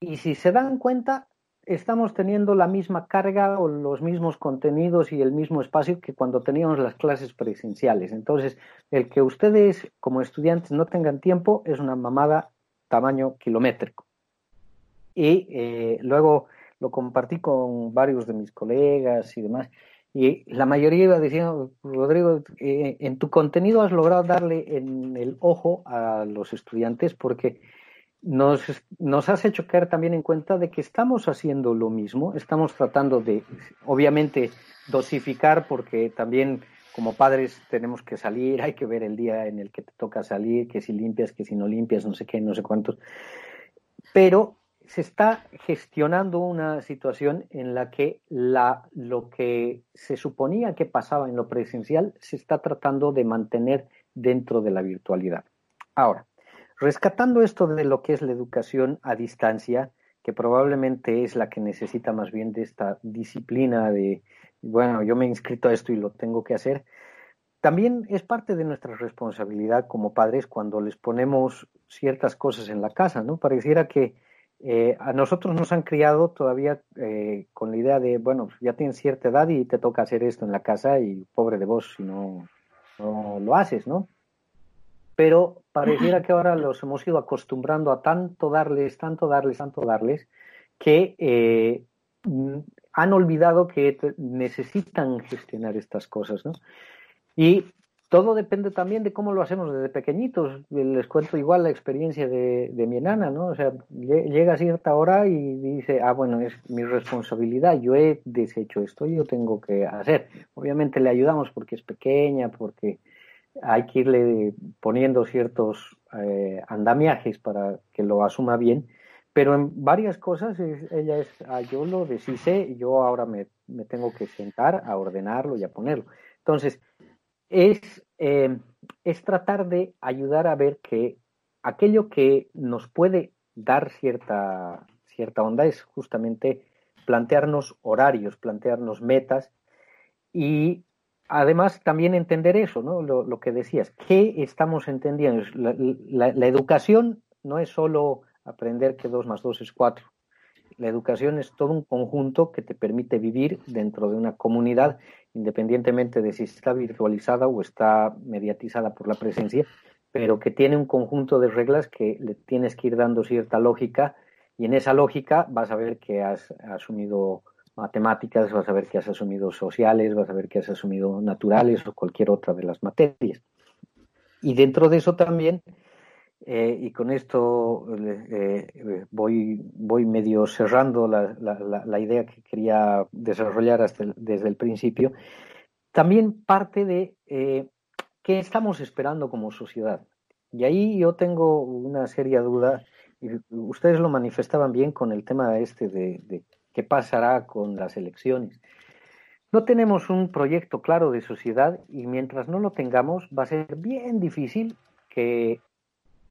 Y si se dan cuenta, estamos teniendo la misma carga o los mismos contenidos y el mismo espacio que cuando teníamos las clases presenciales. Entonces, el que ustedes como estudiantes no tengan tiempo es una mamada tamaño kilométrico y eh, luego lo compartí con varios de mis colegas y demás. Y la mayoría iba diciendo, Rodrigo, eh, en tu contenido has logrado darle en el ojo a los estudiantes porque nos, nos has hecho caer también en cuenta de que estamos haciendo lo mismo, estamos tratando de, obviamente, dosificar porque también como padres tenemos que salir, hay que ver el día en el que te toca salir, que si limpias, que si no limpias, no sé qué, no sé cuántos. Pero se está gestionando una situación en la que la, lo que se suponía que pasaba en lo presencial se está tratando de mantener dentro de la virtualidad. Ahora, rescatando esto de lo que es la educación a distancia, que probablemente es la que necesita más bien de esta disciplina de, bueno, yo me he inscrito a esto y lo tengo que hacer, también es parte de nuestra responsabilidad como padres cuando les ponemos ciertas cosas en la casa, ¿no? Pareciera que eh, a nosotros nos han criado todavía eh, con la idea de, bueno, ya tienes cierta edad y te toca hacer esto en la casa y pobre de vos si no, lo haces, ¿no? Pero pareciera que ahora los hemos ido acostumbrando a tanto darles, tanto darles, tanto darles, que eh, han olvidado que necesitan gestionar estas cosas, ¿no? Y todo depende también de cómo lo hacemos desde pequeñitos. Les cuento igual la experiencia de, mi enana, ¿no? O sea, llega a cierta hora y dice, ah, bueno, es mi responsabilidad, yo he deshecho esto, yo tengo que hacer. Obviamente le ayudamos porque es pequeña, porque hay que irle poniendo ciertos eh, andamiajes para que lo asuma bien, pero en varias cosas ella es, ah, yo lo deshice yo ahora me tengo que sentar a ordenarlo y a ponerlo. Entonces, es, eh, es tratar de ayudar a ver que aquello que nos puede dar cierta, cierta onda es justamente plantearnos horarios, plantearnos metas y además también entender eso, ¿no? Lo, que decías, ¿qué estamos entendiendo? La, la, educación no es solo aprender que dos más dos es cuatro. La educación es todo un conjunto que te permite vivir dentro de una comunidad independientemente de si está virtualizada o está mediatizada por la presencia, pero que tiene un conjunto de reglas que le tienes que ir dando cierta lógica y en esa lógica vas a ver que has asumido matemáticas, vas a ver que has asumido sociales, vas a ver que has asumido naturales o cualquier otra de las materias. Y dentro de eso también eh, y con esto eh, eh, voy, voy medio cerrando la, la, idea que quería desarrollar hasta desde el principio. También parte de qué estamos esperando como sociedad. Y ahí yo tengo una seria duda, ustedes lo manifestaban bien con el tema este de, de qué pasará con las elecciones. No tenemos un proyecto claro de sociedad y mientras no lo tengamos va a ser bien difícil que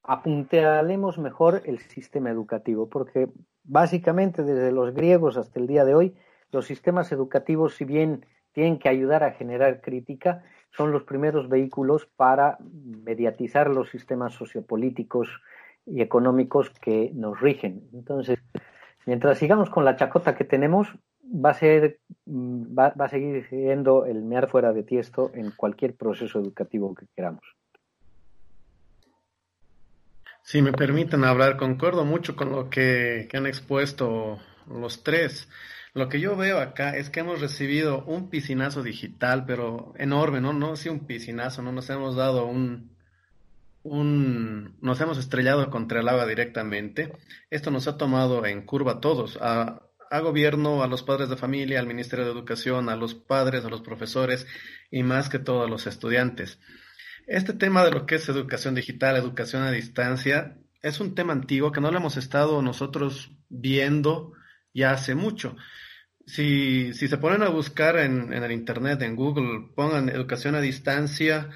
apuntalemos mejor el sistema educativo, porque básicamente desde los griegos hasta el día de hoy, los sistemas educativos, si bien tienen que ayudar a generar crítica, son los primeros vehículos para mediatizar los sistemas sociopolíticos y económicos que nos rigen. Entonces, mientras sigamos con la chacota que tenemos, va a ser va, va a seguir siendo el mear fuera de tiesto en cualquier proceso educativo que queramos. Si me permiten hablar, concuerdo mucho con lo que, han expuesto los tres. Lo que yo veo acá es que hemos recibido un piscinazo digital, pero enorme, ¿no? No sí un piscinazo, ¿no? Nos hemos dado un, un, nos hemos estrellado contra el agua directamente. Esto nos ha tomado en curva a todos, a, a gobierno, a los padres de familia, al Ministerio de Educación, a los padres, a los profesores y más que todo a los estudiantes. Este tema de lo que es educación digital, educación a distancia, es un tema antiguo que no lo hemos estado nosotros viendo ya hace mucho. si, si se ponen a buscar en, en el Internet, en Google, pongan educación a distancia,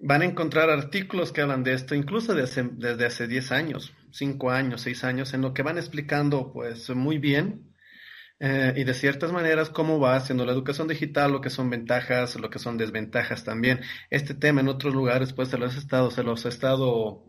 van a encontrar artículos que hablan de esto, incluso desde, desde hace 10 años, 5 años, 6 años, en lo que van explicando pues muy bien eh, y de ciertas maneras cómo va haciendo la educación digital, lo que son ventajas, lo que son desventajas también. Este tema en otros lugares pues se los, estado, se los ha estado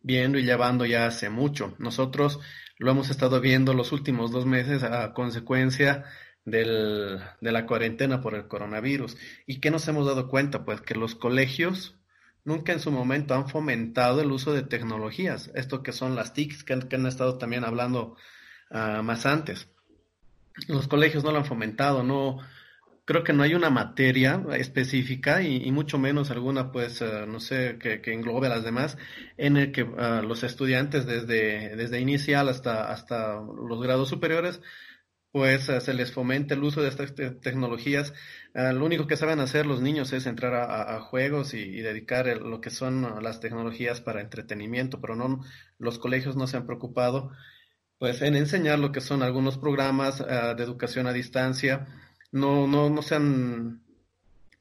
viendo y llevando ya hace mucho. Nosotros lo hemos estado viendo los últimos dos meses a consecuencia del, de la cuarentena por el coronavirus. ¿Y qué nos hemos dado cuenta? Pues que los colegios nunca en su momento han fomentado el uso de tecnologías, esto que son las TICs que han, estado también hablando uh, más antes los colegios no lo han fomentado, no creo que no hay una materia específica y, mucho menos alguna, pues, eh, no sé, que, englobe a las demás, en el que uh, los estudiantes desde, desde inicial hasta, hasta los grados superiores, pues uh, se les fomente el uso de estas te tecnologías. Uh, lo único que saben hacer los niños es entrar a, juegos y, y dedicar lo que son las tecnologías para entretenimiento, pero no, los colegios no se han preocupado pues en enseñar lo que son algunos programas uh, de educación a distancia. No, no, no se han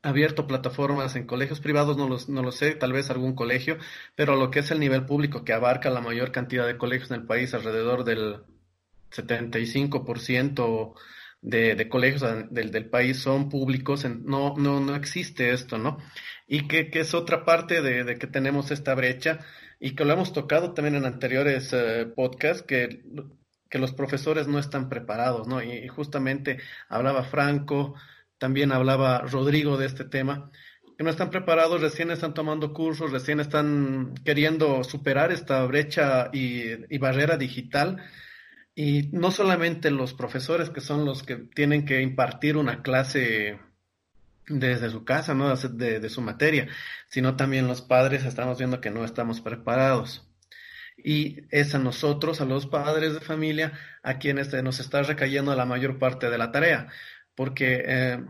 abierto plataformas en colegios privados, no, los, no lo sé, tal vez algún colegio, pero lo que es el nivel público que abarca la mayor cantidad de colegios en el país, alrededor del 75% de, de colegios del, del, país son públicos, no, no, no existe esto, ¿no? Y que, que es otra parte de, de que tenemos esta brecha y que lo hemos tocado también en anteriores eh, podcasts, que, que los profesores no están preparados, ¿no? Y, justamente hablaba Franco, también hablaba Rodrigo de este tema, que no están preparados, recién están tomando cursos, recién están queriendo superar esta brecha y, y barrera digital. Y no solamente los profesores que son los que tienen que impartir una clase desde su casa, ¿no? De, de, su materia, sino también los padres estamos viendo que no estamos preparados. Y es a nosotros, a los padres de familia, a quienes nos está recayendo la mayor parte de la tarea, porque eh,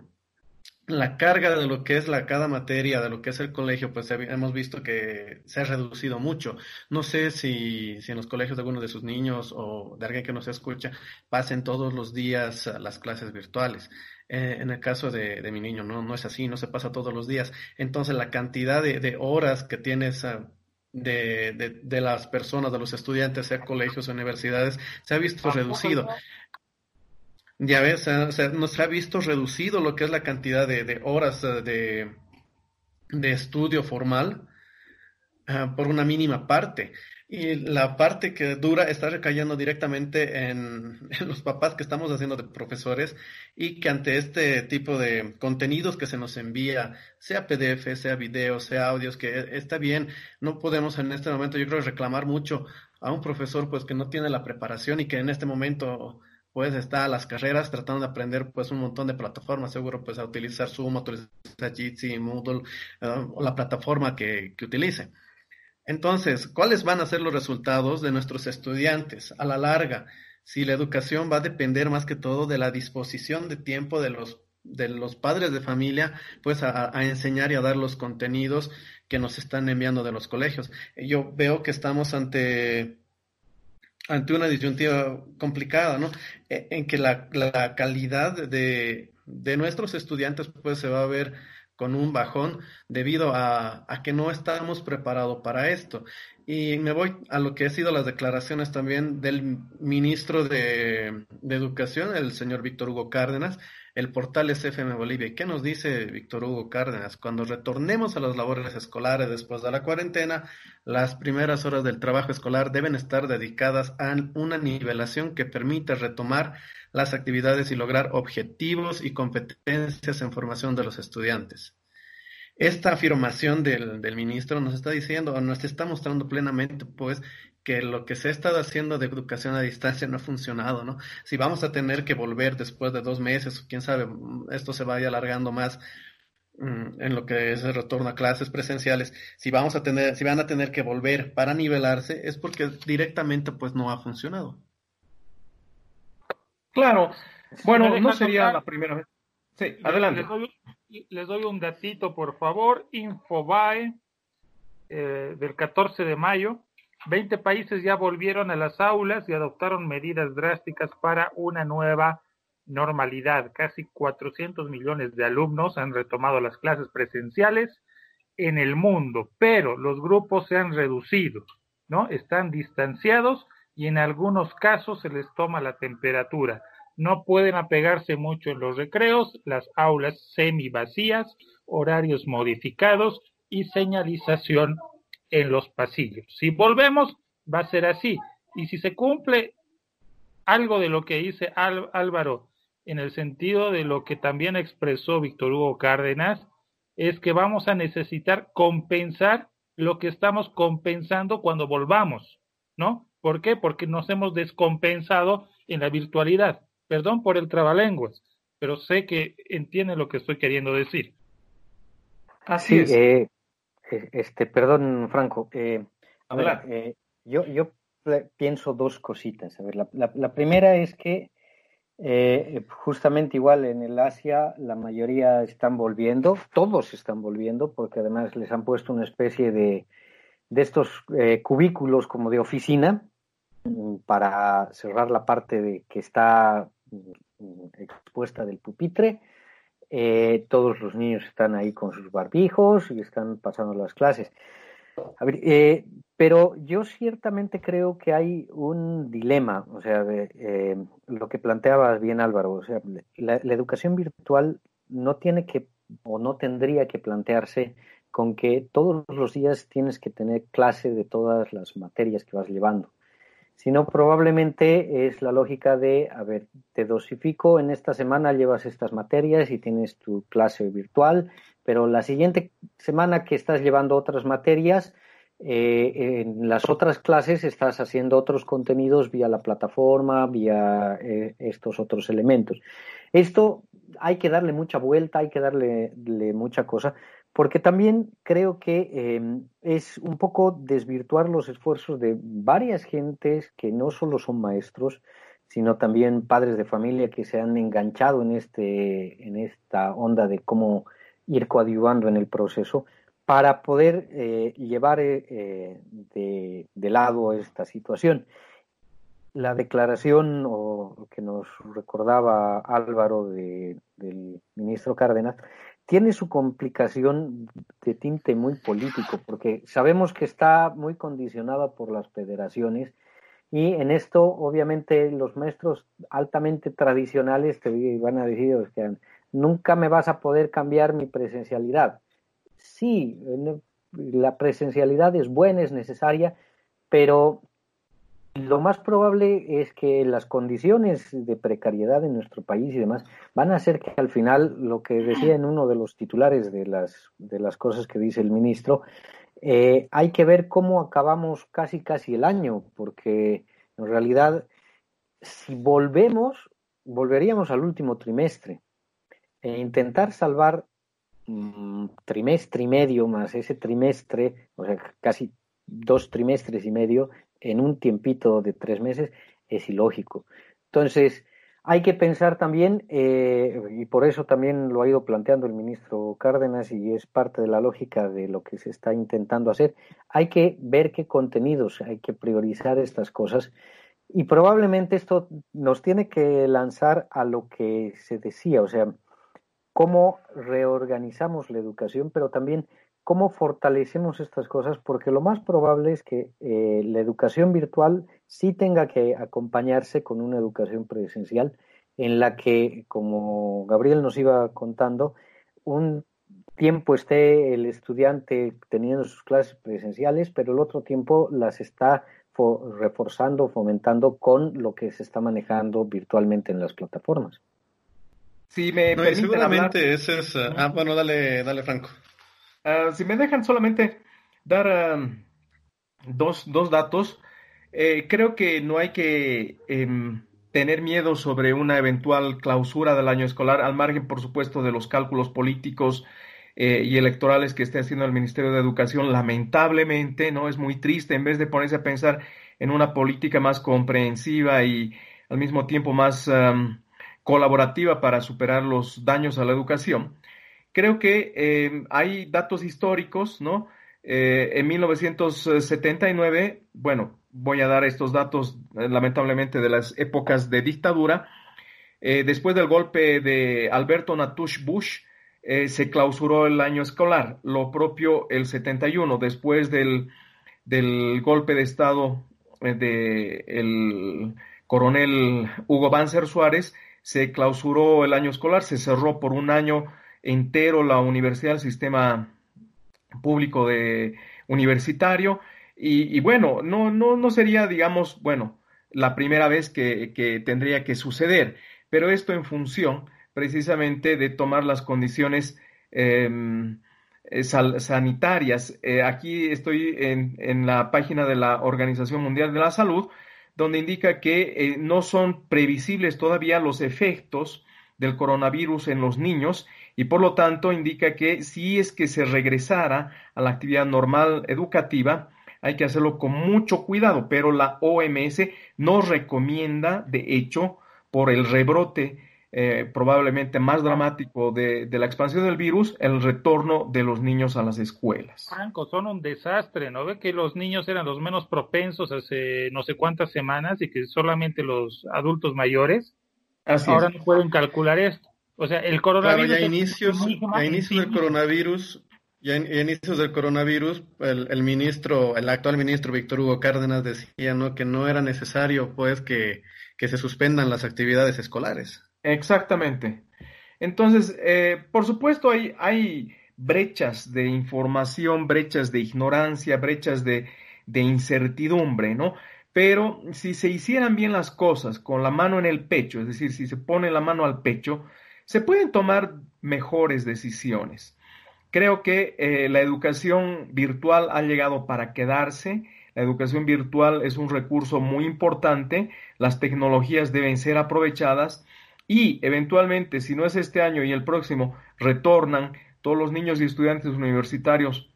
la carga de lo que es la cada materia, de lo que es el colegio, pues hemos visto que se ha reducido mucho. No sé si, si en los colegios de algunos de sus niños o de alguien que nos escucha pasen todos los días las clases virtuales. Eh, en el caso de, de, mi niño, no, no es así, no se pasa todos los días. Entonces, la cantidad de, de horas que tienes uh, de, de, de, las personas, de los estudiantes, sea colegios, universidades, se ha visto reducido. Ya ves, o sea, nos ha visto reducido lo que es la cantidad de, horas uh, de, de estudio formal uh, por una mínima parte. Y la parte que dura está recayendo directamente en, los papás que estamos haciendo de profesores y que ante este tipo de contenidos que se nos envía, sea PDF, sea video, sea audios, que está bien, no podemos en este momento yo creo reclamar mucho a un profesor pues que no tiene la preparación y que en este momento pues está a las carreras tratando de aprender pues un montón de plataformas, seguro pues a utilizar Zoom, a utilizar Jitsi, Moodle uh, la plataforma que, que utilice. Entonces, ¿cuáles van a ser los resultados de nuestros estudiantes a la larga? Si la educación va a depender más que todo de la disposición de tiempo de los, de los padres de familia, pues a, enseñar y a dar los contenidos que nos están enviando de los colegios. Yo veo que estamos ante ante una disyuntiva complicada, ¿no? E, en que la, la calidad de, de, nuestros estudiantes pues se va a ver con un bajón debido a, a, que no estamos preparados para esto. Y me voy a lo que han sido las declaraciones también del ministro de, de Educación, el señor Víctor Hugo Cárdenas, el portal es FM Bolivia. ¿Qué nos dice Víctor Hugo Cárdenas? Cuando retornemos a las labores escolares después de la cuarentena, las primeras horas del trabajo escolar deben estar dedicadas a una nivelación que permita retomar las actividades y lograr objetivos y competencias en formación de los estudiantes. Esta afirmación del, del ministro nos está diciendo, o nos está mostrando plenamente, pues, que lo que se ha estado haciendo de educación a distancia no ha funcionado, ¿no? Si vamos a tener que volver después de dos meses, quién sabe, esto se vaya alargando más mm, en lo que es el retorno a clases presenciales, si vamos a tener, si van a tener que volver para nivelarse, es porque directamente pues no ha funcionado. Claro, bueno, no sería la primera vez. Sí, adelante. Les doy, les doy, un datito, por favor. Infobae eh, del 14 de mayo. 20 países ya volvieron a las aulas y adoptaron medidas drásticas para una nueva normalidad. Casi 400 millones de alumnos han retomado las clases presenciales en el mundo, pero los grupos se han reducido, ¿no? Están distanciados y en algunos casos se les toma la temperatura. No pueden apegarse mucho en los recreos, las aulas semi vacías, horarios modificados y señalización en los pasillos. Si volvemos, va a ser así. Y si se cumple algo de lo que dice Álvaro en el sentido de lo que también expresó Víctor Hugo Cárdenas, es que vamos a necesitar compensar lo que estamos compensando cuando volvamos, ¿no? ¿Por qué? Porque nos hemos descompensado en la virtualidad. Perdón por el trabalenguas, pero sé que entiende lo que estoy queriendo decir. Así es. Eh, eh, este, perdón, Franco. Eh, eh, yo, yo pienso dos cositas. A ver, la, la primera es que eh, justamente igual en el Asia la mayoría están volviendo, todos están volviendo, porque además les han puesto una especie de, de estos eh, cubículos como de oficina mm, para cerrar la parte de que está mm, expuesta del pupitre. Eh, todos los niños están ahí con sus barbijos y están pasando las clases. A ver, eh, pero yo ciertamente creo que hay un dilema, o sea, eh, lo que planteabas bien Álvaro, o sea, la, educación virtual no tiene que o no tendría que plantearse con que todos los días tienes que tener clase de todas las materias que vas llevando, sino probablemente es la lógica de, a ver, te dosifico, en esta semana llevas estas materias y tienes tu clase virtual, pero la siguiente semana que estás llevando otras materias, eh, en las otras clases estás haciendo otros contenidos vía la plataforma, vía eh, estos otros elementos. Esto hay que darle mucha vuelta, hay que darle, mucha cosa, porque también creo que em, es un poco desvirtuar los esfuerzos de varias gentes que no solo son maestros, sino también padres de familia que se han enganchado en, este, en esta onda de cómo ir coadyuvando en el proceso para poder eh, llevar eh, de, lado esta situación. La declaración o que nos recordaba Álvaro del ministro Cárdenas tiene su complicación de tinte muy político, porque sabemos que está muy condicionada por las federaciones y en esto obviamente los maestros altamente tradicionales te van a decir que nunca me vas a poder cambiar mi presencialidad sí, la presencialidad es buena, es necesaria, pero lo más probable es que las condiciones de precariedad en nuestro país y demás van a hacer que al final, lo que decía en uno de los titulares de las, de las cosas que dice el ministro, eh, hay que ver cómo acabamos casi casi el año, porque en realidad si volvemos, volveríamos al último trimestre. E intentar salvar Mm, trimestre y medio más ese trimestre, o sea, casi dos trimestres y medio en un tiempito de tres meses, es ilógico. Entonces, hay que pensar también, eh, y por eso también lo ha ido planteando el ministro Cárdenas y es parte de la lógica de lo que se está intentando hacer, hay que ver qué contenidos, hay que priorizar estas cosas y probablemente esto nos tiene que lanzar a lo que se decía, o sea, cómo reorganizamos la educación, pero también cómo fortalecemos estas cosas, porque lo más probable es que eh, la educación virtual sí tenga que acompañarse con una educación presencial en la que, como Gabriel nos iba contando, un tiempo esté el estudiante teniendo sus clases presenciales, pero el otro tiempo las está reforzando, fomentando con lo que se está manejando virtualmente en las plataformas. Si me seguramente ese es... Ah, bueno, dale, dale, Franco. Ah, si me dejan solamente dar dos, dos, datos, eh, creo que no hay que em, tener miedo sobre una eventual clausura del año escolar, al margen, por supuesto, de los cálculos políticos eh, y electorales que esté haciendo el Ministerio de Educación. Lamentablemente, no es muy triste, en vez de ponerse a pensar en una política más comprensiva y al mismo tiempo más colaborativa para superar los daños a la educación. Creo que eh, hay datos históricos, ¿no? Eh, en 1979, bueno, voy a dar estos datos eh, lamentablemente de las épocas de dictadura, eh, después del golpe de Alberto Natush Bush, se clausuró el año escolar. Lo propio el 71, después del, del golpe de Estado del de el coronel Hugo Banzer Suárez, se clausuró el año escolar, se cerró por un año entero la universidad, el sistema público de universitario, y, bueno, no, no, no sería, digamos, bueno, la primera vez que, que tendría que suceder, pero esto en función precisamente de tomar las condiciones em, eh, sanitarias. Eh, aquí estoy en, en, la página de la Organización Mundial de la Salud, donde indica que eh, no son previsibles todavía los efectos del coronavirus en los niños y por lo tanto indica que si es que se regresara a la actividad normal educativa, hay que hacerlo con mucho cuidado, pero la OMS nos recomienda, de hecho, por el rebrote eh, probablemente más dramático de, la expansión del virus, el retorno de los niños a las escuelas. Franco, son un desastre, ¿no ve que los niños eran los menos propensos hace no sé cuántas semanas y que solamente los adultos mayores ahora no pueden calcular esto? O sea, el coronavirus... Claro, ya inicios, a inicios del coronavirus, ya inicios del coronavirus, el, el, ministro, el actual ministro Víctor Hugo Cárdenas decía ¿no? que no era necesario pues que, que se suspendan las actividades escolares. Exactamente. Entonces, eh, por supuesto, hay, hay brechas de información, brechas de ignorancia, brechas de, de incertidumbre, ¿no? Pero si se hicieran bien las cosas con la mano en el pecho, es decir, si se pone la mano al pecho, se pueden tomar mejores decisiones. Creo que eh, la educación virtual ha llegado para quedarse. La educación virtual es un recurso muy importante. Las tecnologías deben ser aprovechadas y eventualmente, si no es este año y el próximo, retornan todos los niños y estudiantes universitarios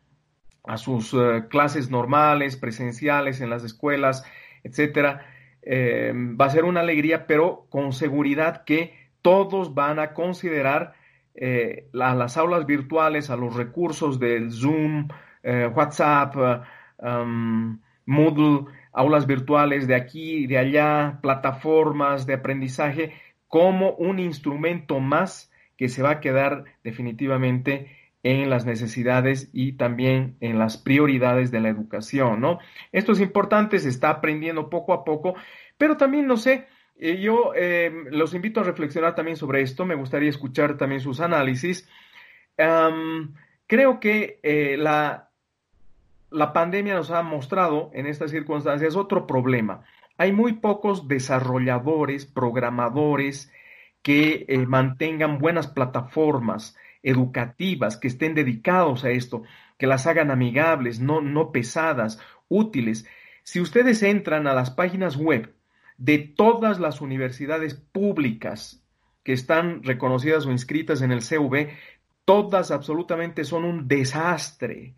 a sus eh, clases normales, presenciales, en las escuelas, etcétera, eh, va a ser una alegría, pero con seguridad que todos van a considerar eh, las aulas virtuales, a los recursos del Zoom, WhatsApp, um, Moodle, aulas virtuales de aquí y de allá, plataformas de aprendizaje, como un instrumento más que se va a quedar definitivamente en las necesidades y también en las prioridades de la educación, ¿no? Esto es importante, se está aprendiendo poco a poco, pero también, no sé, eh, yo eh, los invito a reflexionar también sobre esto, me gustaría escuchar también sus análisis. creo que eh, la, la pandemia nos ha mostrado en estas circunstancias otro problema hay muy pocos desarrolladores, programadores que eh, mantengan buenas plataformas educativas, que estén dedicados a esto, que las hagan amigables, no, no pesadas, útiles. Si ustedes entran a las páginas web de todas las universidades públicas que están reconocidas o inscritas en el CV, todas absolutamente son un desastre,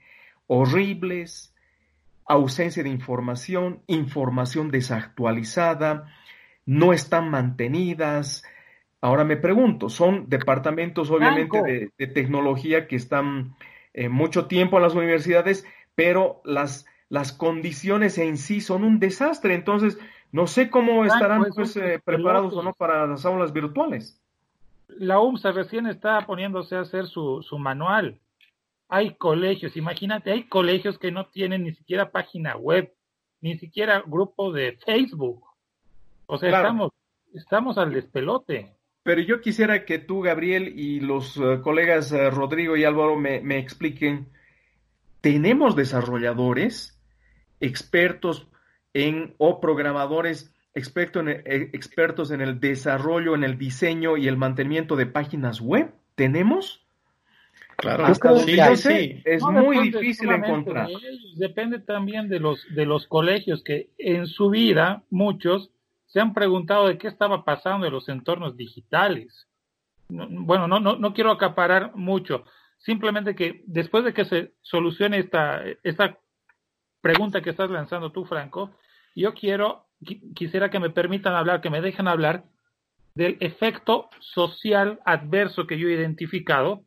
horribles, ausencia de información, información desactualizada, no están mantenidas. Ahora me pregunto, son departamentos obviamente de, tecnología que están eh, mucho tiempo en las universidades, pero las, las condiciones en sí son un desastre. Entonces, no sé cómo estarán pues, eh, preparados o no para las aulas virtuales. La UMSA recién está poniéndose a hacer su, su manual hay colegios, imagínate, hay colegios que no tienen ni siquiera página web, ni siquiera grupo de Facebook. O sea, estamos, estamos al despelote. Pero yo quisiera que tú, Gabriel, y los eh, colegas eh, Rodrigo y Álvaro me, me expliquen, ¿tenemos desarrolladores expertos en o programadores expertos en, eh, expertos en el desarrollo, en el diseño y el mantenimiento de páginas web? ¿Tenemos? Claro, sí, es muy difícil encontrar. depende también de los, de los colegios que en su vida muchos se han preguntado de qué estaba pasando en los entornos digitales. bueno, no, no, no quiero acaparar mucho, simplemente que después de que se solucione esta, esta pregunta que estás lanzando tú, Franco, yo quiero, quisiera que me permitan hablar, que me dejen hablar del efecto social adverso que yo he identificado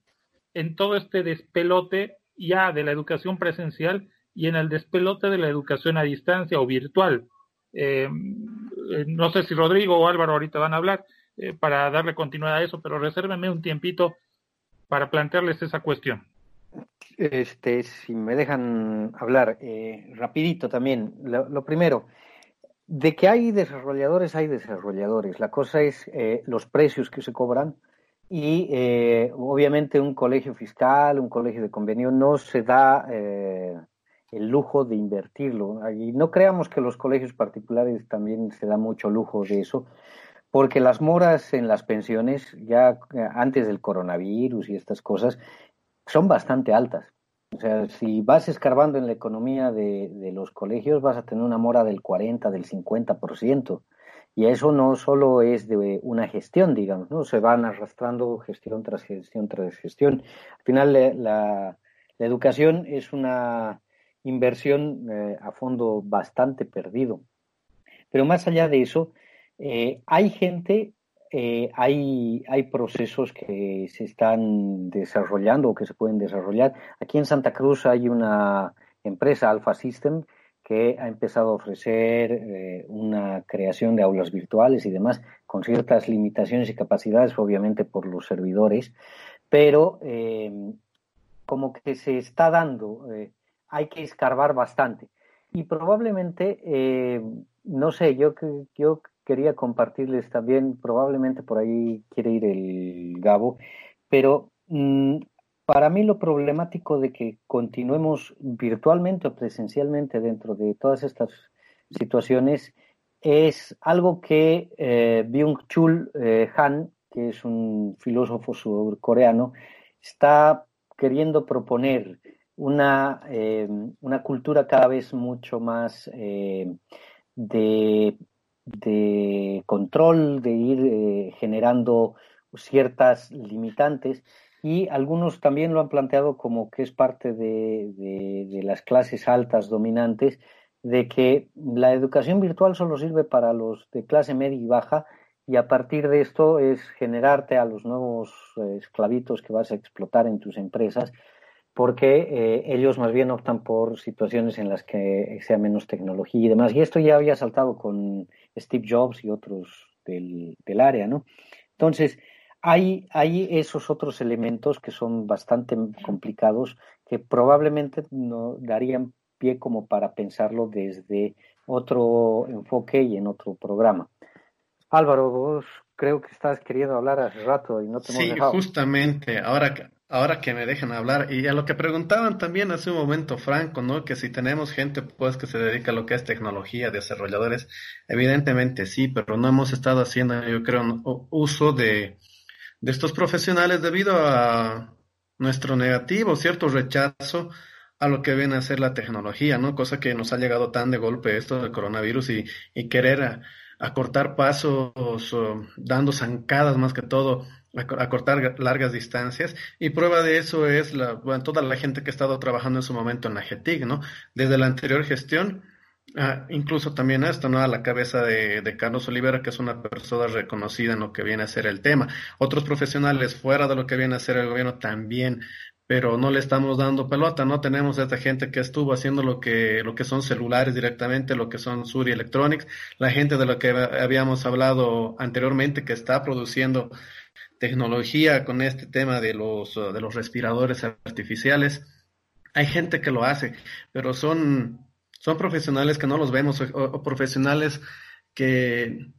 en todo este despelote ya de la educación presencial y en el despelote de la educación a distancia o virtual. Eh, eh, no sé si Rodrigo o Álvaro ahorita van a hablar, eh, para darle continuidad a eso, pero resérvenme un tiempito para plantearles esa cuestión. Este, si me dejan hablar eh, rapidito también, lo, primero, de que hay desarrolladores, hay desarrolladores. La cosa es eh, los precios que se cobran y eh, obviamente un colegio fiscal, un colegio de convenio no se da eh, el lujo de invertirlo. Y no creamos que los colegios particulares también se da mucho lujo de eso, porque las moras en las pensiones, ya antes del coronavirus y estas cosas, son bastante altas. O sea, si vas escarbando en la economía de, de los colegios, vas a tener una mora del 40, del 50%. Y eso no solo es de una gestión, digamos, ¿no? Se van arrastrando gestión tras gestión tras gestión. Al final, la, educación es una inversión eh, a fondo bastante perdido. Pero más allá de eso, eh, hay gente, eh, hay, hay procesos que se están desarrollando o que se pueden desarrollar. Aquí en Santa Cruz hay una empresa, Alpha System, que ha empezado a ofrecer eh, una creación de aulas virtuales y demás, con ciertas limitaciones y capacidades, obviamente por los servidores, pero eh, como que se está dando, eh, hay que escarbar bastante. Y probablemente, no sé, yo, yo quería compartirles también, probablemente por ahí quiere ir el Gabo, pero mm, para mí lo problemático de que continuemos virtualmente o presencialmente dentro de todas estas situaciones es algo que eh, Byung-Chul eh, Han, que es un filósofo surcoreano, está queriendo proponer una, eh, una cultura cada vez mucho más de, de, control, de ir generando ciertas limitantes y algunos también lo han planteado como que es parte de, las clases altas dominantes, de que la educación virtual solo sirve para los de clase media y baja y a partir de esto es generarte a los nuevos eh, esclavitos que vas a explotar en tus empresas porque eh, ellos más bien optan por situaciones en las que sea menos tecnología y demás. Y esto ya había saltado con Steve Jobs y otros del, del área, ¿no? Entonces, hay, hay esos otros elementos que son bastante complicados que probablemente no darían pie como para pensarlo desde otro enfoque y en otro programa. Álvaro, vos creo que estás queriendo hablar hace rato y no te hemos Sí, justamente, ahora ahora que me dejan hablar, y a lo que preguntaban también hace un momento Franco, ¿no? Que si tenemos gente pues que se dedica a lo que es tecnología, desarrolladores, evidentemente sí, pero no hemos estado haciendo, yo creo, uso de, de estos profesionales debido a nuestro negativo, cierto rechazo a lo que viene a ser la tecnología, ¿no? Cosa que nos ha llegado tan de golpe esto del coronavirus y, y querer acortar pasos, dando zancadas más que todo, acortar largas distancias. Y prueba de eso es la, bueno, toda la gente que ha estado trabajando en su momento en la GETIC, ¿no? Desde la anterior gestión Ah, incluso también esto, ¿no? A la cabeza de, Carlos Olivera, que es una persona reconocida en lo que viene a ser el tema. Otros profesionales fuera de lo que viene a ser el gobierno también, pero no le estamos dando pelota, ¿no? Tenemos a esta gente que estuvo haciendo lo que, lo que son celulares directamente, lo que son Suri Electronics, la gente de lo que habíamos hablado anteriormente que está produciendo tecnología con este tema de los, de los respiradores artificiales. Hay gente que lo hace, pero son son profesionales que no los vemos o, profesionales que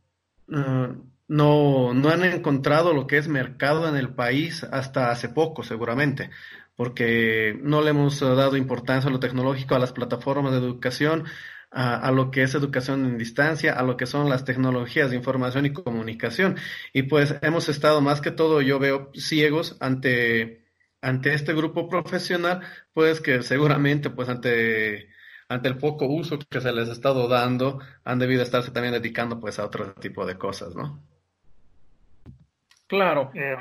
uh, no, no han encontrado lo que es mercado en el país hasta hace poco, seguramente, porque no le hemos dado importancia a lo tecnológico, a las plataformas de educación, a, a, lo que es educación en distancia, a lo que son las tecnologías de información y comunicación. Y pues hemos estado más que todo, yo veo ciegos ante, ante este grupo profesional, pues que seguramente, pues ante ante el poco uso que se les ha estado dando, han debido estarse también dedicando pues a otro tipo de cosas, ¿no? Claro. Eh,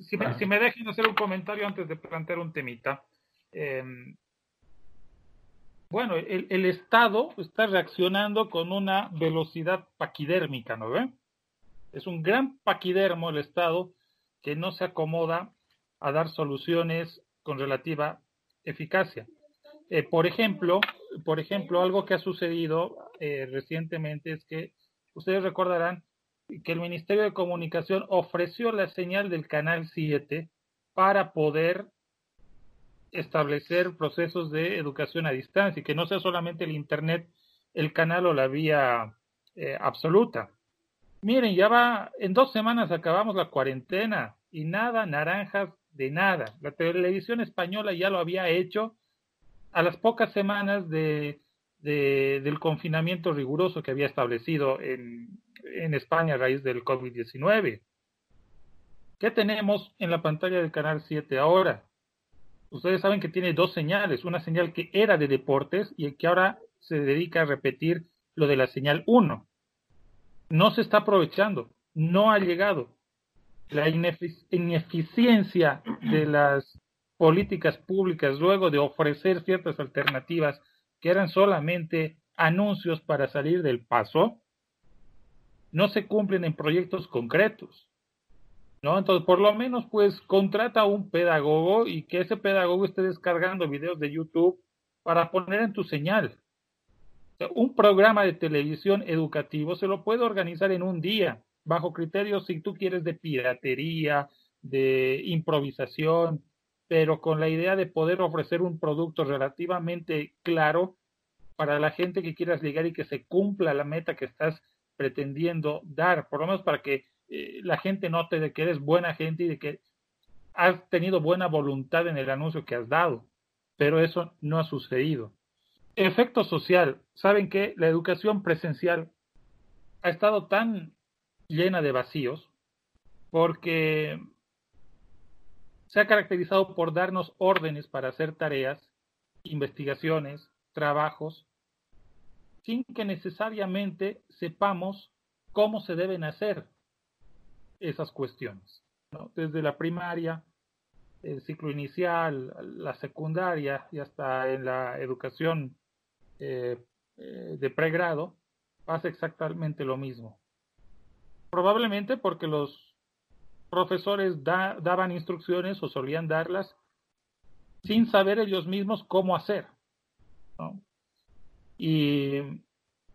si, me, si, me, dejan hacer un comentario antes de plantear un temita. Em, bueno, el, el, Estado está reaccionando con una velocidad paquidérmica, ¿no ve? Es un gran paquidermo el Estado que no se acomoda a dar soluciones con relativa eficacia. Eh, por ejemplo, por ejemplo, algo que ha sucedido eh, recientemente es que ustedes recordarán que el Ministerio de Comunicación ofreció la señal del Canal 7 para poder establecer procesos de educación a distancia y que no sea solamente el Internet el canal o la vía eh, absoluta. Miren, ya va, en dos semanas acabamos la cuarentena y nada, naranjas de nada. La televisión española ya lo había hecho a las pocas semanas de, del confinamiento riguroso que había establecido en, en España a raíz del COVID-19. ¿Qué tenemos en la pantalla del canal 7 ahora? Ustedes saben que tiene dos señales, una señal que era de deportes y que ahora se dedica a repetir lo de la señal 1. No se está aprovechando, no ha llegado. La ineficiencia de las políticas públicas luego de ofrecer ciertas alternativas que eran solamente anuncios para salir del paso, no se cumplen en proyectos concretos. ¿No? Entonces, por lo menos, pues, contrata a un pedagogo y que ese pedagogo esté descargando videos de YouTube para poner en tu señal. un programa de televisión educativo se lo puede organizar en un día, bajo criterios, si tú quieres, de piratería, de improvisación, pero con la idea de poder ofrecer un producto relativamente claro para la gente que quieras llegar y que se cumpla la meta que estás pretendiendo dar, por lo menos para que eh, la gente note de que eres buena gente y de que has tenido buena voluntad en el anuncio que has dado, pero eso no ha sucedido. Efecto social, saben que la educación presencial ha estado tan llena de vacíos porque se ha caracterizado por darnos órdenes para hacer tareas, investigaciones, trabajos, sin que necesariamente sepamos cómo se deben hacer esas cuestiones. Desde la primaria, el ciclo inicial, la secundaria y hasta en la educación eh, eh, de pregrado, pasa exactamente lo mismo. Probablemente porque los profesores daban instrucciones o solían darlas sin saber ellos mismos cómo hacer. Y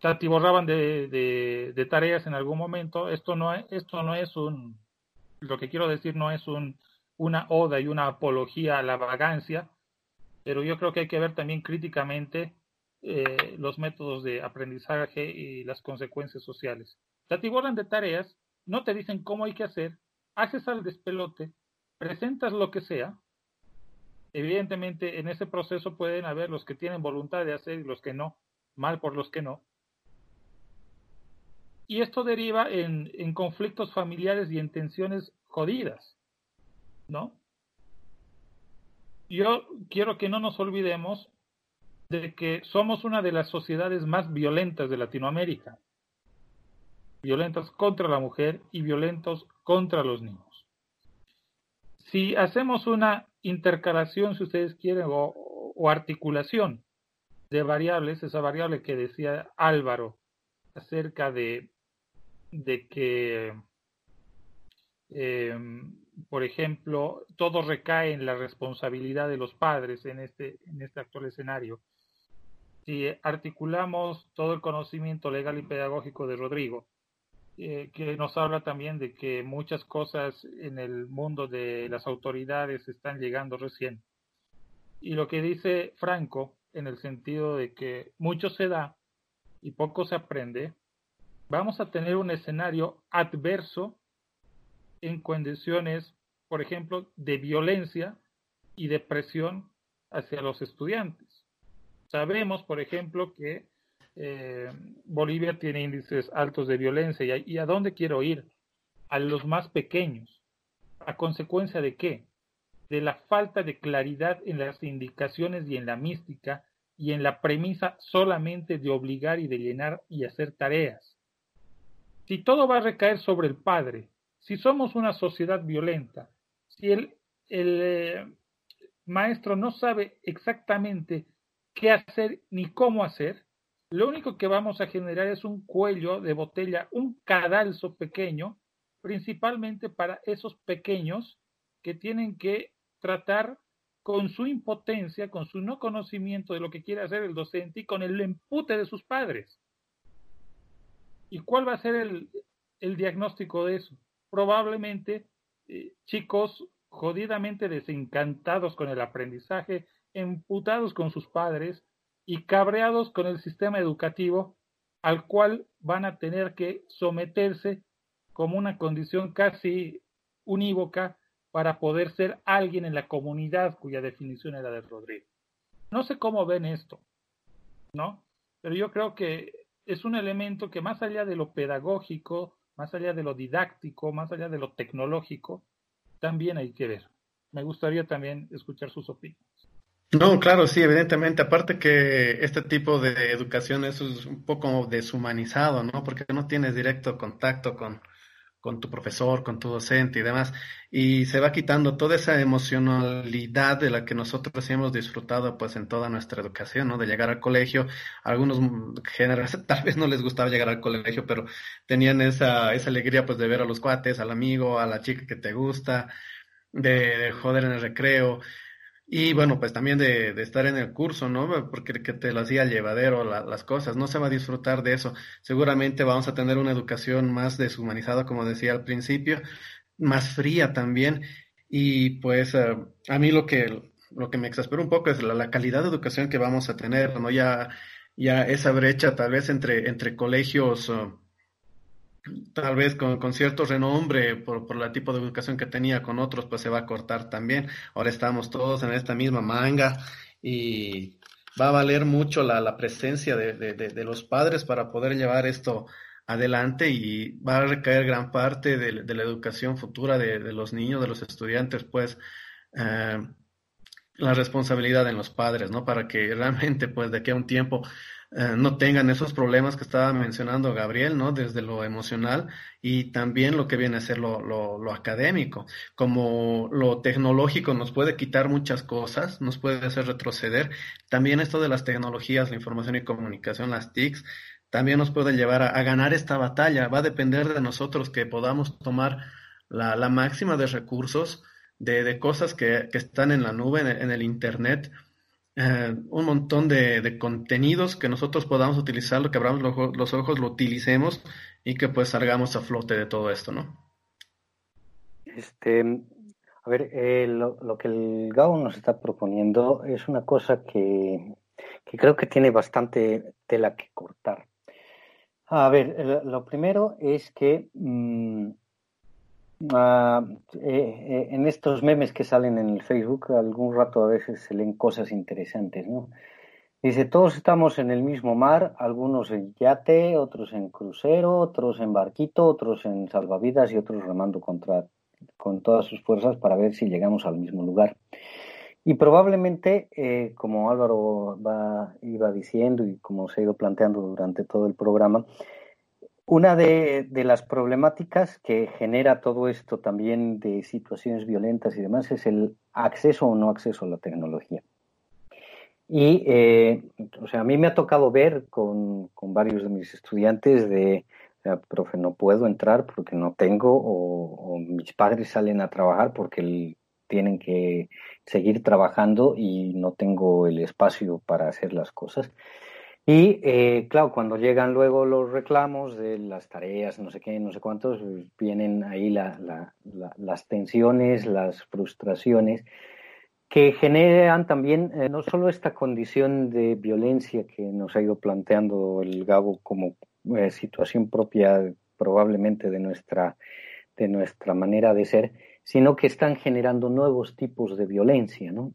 se atiborraban de, de, tareas en algún momento. Esto no, esto no es un, lo que quiero decir no es un, una oda y una apología a la vagancia, pero yo creo que hay que ver también críticamente eh, los métodos de aprendizaje y las consecuencias sociales. Se atiborran de tareas, no te dicen cómo hay que hacer, haces al despelote, presentas lo que sea, evidentemente en ese proceso pueden haber los que tienen voluntad de hacer y los que no, mal por los que no. Y esto deriva en, en conflictos familiares y en tensiones jodidas, ¿no? Yo quiero que no nos olvidemos de que somos una de las sociedades más violentas de Latinoamérica. Violentas contra la mujer y violentos contra los niños. Si hacemos una intercalación, si ustedes quieren, o, articulación de variables, esa variable que decía Álvaro acerca de, de que, em, por ejemplo, todo recae en la responsabilidad de los padres en este, en este actual escenario. Si articulamos todo el conocimiento legal y pedagógico de Rodrigo, eh, que nos habla también de que muchas cosas en el mundo de las autoridades están llegando recién. Y lo que dice Franco, en el sentido de que mucho se da y poco se aprende, vamos a tener un escenario adverso en condiciones, por ejemplo, de violencia y de presión hacia los estudiantes. Sabemos, por ejemplo, que eh, Bolivia tiene índices altos de violencia. ¿Y a, dónde quiero ir? A los más pequeños. ¿A consecuencia de qué? De la falta de claridad en las indicaciones y en la mística y en la premisa solamente de obligar y de llenar y hacer tareas. Si todo va a recaer sobre el padre, si somos una sociedad violenta, si el, eh, maestro no sabe exactamente qué hacer ni cómo hacer, lo único que vamos a generar es un cuello de botella, un cadalso pequeño, principalmente para esos pequeños que tienen que tratar con su impotencia, con su no conocimiento de lo que quiere hacer el docente y con el empute de sus padres. ¿Y cuál va a ser el, el diagnóstico de eso. Probablemente eh, chicos jodidamente desencantados con el aprendizaje, emputados con sus padres y cabreados con el sistema educativo al cual van a tener que someterse como una condición casi unívoca para poder ser alguien en la comunidad cuya definición era de Rodrigo. No sé cómo ven esto, ¿no? Pero yo creo que es un elemento que más allá de lo pedagógico, más allá de lo didáctico, más allá de lo tecnológico, también hay que ver. Me gustaría también escuchar sus opiniones. No, claro, sí, evidentemente. Aparte que este tipo de educación es un poco deshumanizado, ¿no? Porque no tienes directo contacto con, con tu profesor, con tu docente y demás. Y se va quitando toda esa emocionalidad de la que nosotros hemos disfrutado pues en toda nuestra educación, ¿no? De llegar al colegio. algunos géneros tal vez no les gustaba llegar al colegio, pero tenían esa, esa alegría pues de ver a los cuates, al amigo, a la chica que te gusta, de joder en el recreo. Y bueno, pues también de, de, estar en el curso, ¿no? Porque que te lo hacía llevadero las cosas, no se va a disfrutar de eso. Seguramente vamos a tener una educación más deshumanizada, como decía al principio, más fría también. Y pues eh, a mí lo que, lo que me exaspera un poco es la, calidad de educación que vamos a tener, ¿no? Ya, ya esa brecha tal vez entre, entre colegios. Uh, tal vez con, con, cierto renombre por, por el tipo de educación que tenía con otros, pues se va a cortar también. Ahora estamos todos en esta misma manga y va a valer mucho la, la presencia de, de, los padres para poder llevar esto adelante y va a recaer gran parte de, la educación futura de, los niños, de los estudiantes, pues eh, la responsabilidad en los padres, ¿no? Para que realmente, pues de aquí a un tiempo eh, no tengan esos problemas que estaba mencionando Gabriel, ¿no? Desde lo emocional y también lo que viene a ser lo, lo, académico. Como lo tecnológico nos puede quitar muchas cosas, nos puede hacer retroceder, también esto de las tecnologías, la información y comunicación, las TICs, también nos puede llevar a, ganar esta batalla. Va a depender de nosotros que podamos tomar la, la máxima de recursos, de, de cosas que, que, están en la nube, en el Internet, eh, un montón de, contenidos que nosotros podamos utilizar, lo que abramos los, ojos, lo utilicemos y que pues salgamos a flote de todo esto, ¿no? Este, a ver, eh, lo, que el GAO nos está proponiendo es una cosa que, creo que tiene bastante tela que cortar. A ver, lo primero es que mm, Eh, eh, en estos memes que salen en el Facebook, algún rato a veces se leen cosas interesantes, ¿no? Dice, todos estamos en el mismo mar, algunos en yate, otros en crucero, otros en barquito, otros en salvavidas y otros remando contra, con todas sus fuerzas para ver si llegamos al mismo lugar. Y probablemente, eh, como Álvaro va, iba diciendo y como se ha ido planteando durante todo el programa, una de, las problemáticas que genera todo esto también de situaciones violentas y demás es el acceso o no acceso a la tecnología. Y, eh, o sea, a mí me ha tocado ver con, varios de mis estudiantes de, profe, no puedo entrar porque no tengo, o, mis padres salen a trabajar porque tienen que seguir trabajando y no tengo el espacio para hacer las cosas. Y eh, claro, cuando llegan luego los reclamos de las tareas, no sé qué, no sé cuántos, vienen ahí las tensiones, las frustraciones, que generan también eh, no solo esta condición de violencia que nos ha ido planteando el Gabo como eh, situación propia probablemente de nuestra, de nuestra manera de ser, sino que están generando nuevos tipos de violencia, ¿no?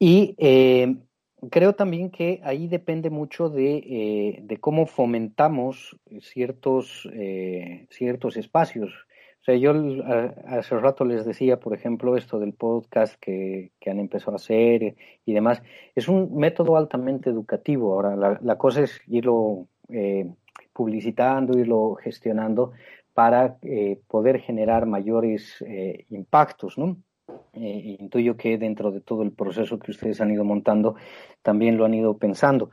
Y creo también que ahí depende mucho de, eh, cómo fomentamos ciertos, eh, ciertos espacios. O sea, yo hace rato les decía, por ejemplo, esto del podcast que, han empezado a hacer y demás. Es un método altamente educativo. Ahora, la, cosa es irlo eh, publicitando, irlo gestionando para poder generar mayores impactos, ¿no? Eh, intuyo que dentro de todo el proceso que ustedes han ido montando, también lo han ido pensando.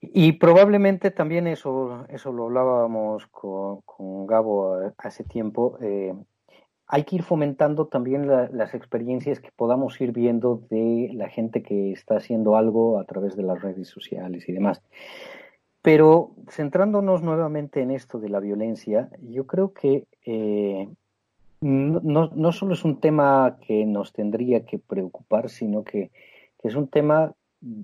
Y probablemente también eso, eso lo hablábamos con, Gabo hace tiempo, eh, hay que ir fomentando también las experiencias que podamos ir viendo de la gente que está haciendo algo a través de las redes sociales y demás. Pero centrándonos nuevamente en esto de la violencia, yo creo que eh, no, no, solo es un tema que nos tendría que preocupar, sino que, es un tema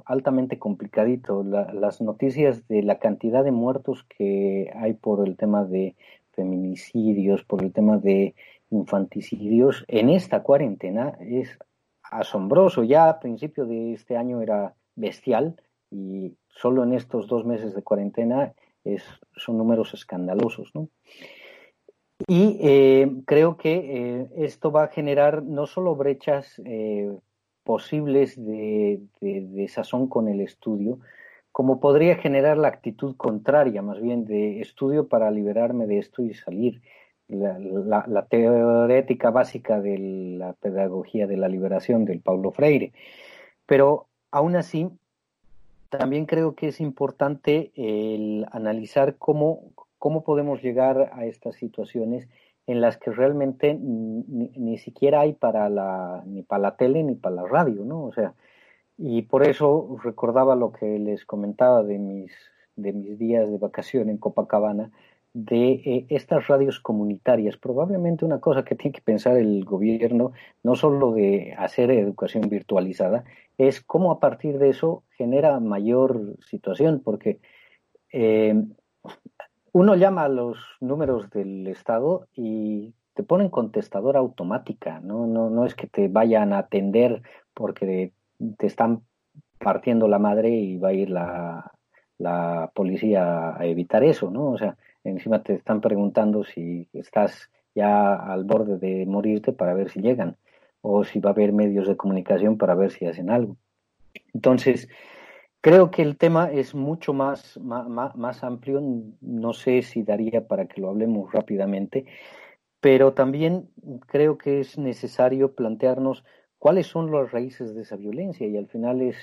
altamente complicadito. las noticias de la cantidad de muertos que hay por el tema de feminicidios, por el tema de infanticidios en esta cuarentena es asombroso. Ya a principio de este año era bestial y solo en estos dos meses de cuarentena es, son números escandalosos. ¿no? Y eh, creo que eh, esto va a generar no solo brechas eh, posibles de, de, sazón con el estudio, como podría generar la actitud contraria, más bien de estudio para liberarme de esto y salir. La, la, la, teorética básica de la pedagogía de la liberación del Paulo Freire. Pero aún así, también creo que es importante el analizar cómo, cómo podemos llegar a estas situaciones en las que realmente ni, siquiera hay para la, ni para la tele ni para la radio, ¿no? O sea, y por eso recordaba lo que les comentaba de mis, de mis días de vacación en Copacabana, de eh, estas radios comunitarias. Probablemente una cosa que tiene que pensar el gobierno, no solo de hacer educación virtualizada, es cómo a partir de eso genera mayor situación, porque eh, uno llama a los números del Estado y te ponen contestadora automática, ¿no? No, no es que te vayan a atender porque te están partiendo la madre y va a ir la, la policía a evitar eso, ¿no? O sea, encima te están preguntando si estás ya al borde de morirte para ver si llegan o si va a haber medios de comunicación para ver si hacen algo. Entonces, Creo que el tema es mucho más, más, amplio, no sé si daría para que lo hablemos rápidamente, pero también creo que es necesario plantearnos cuáles son las raíces de esa violencia y al final es,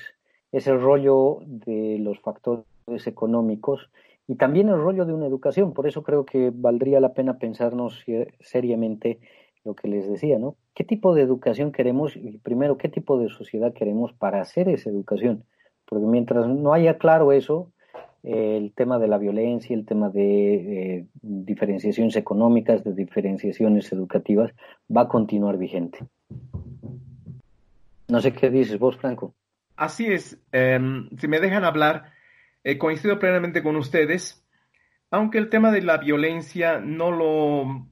es el rollo de los factores económicos y también el rollo de una educación. Por eso creo que valdría la pena pensarnos seriamente lo que les decía, ¿no? ¿Qué tipo de educación queremos? Y primero, ¿qué tipo de sociedad queremos para hacer esa educación? Porque mientras no haya claro eso, el tema de la violencia, el tema de eh, diferenciaciones económicas, de diferenciaciones educativas, va a continuar vigente. No sé qué dices vos, Franco. Así es. Em, si me dejan hablar, eh, coincido plenamente con ustedes, aunque el tema de la violencia no lo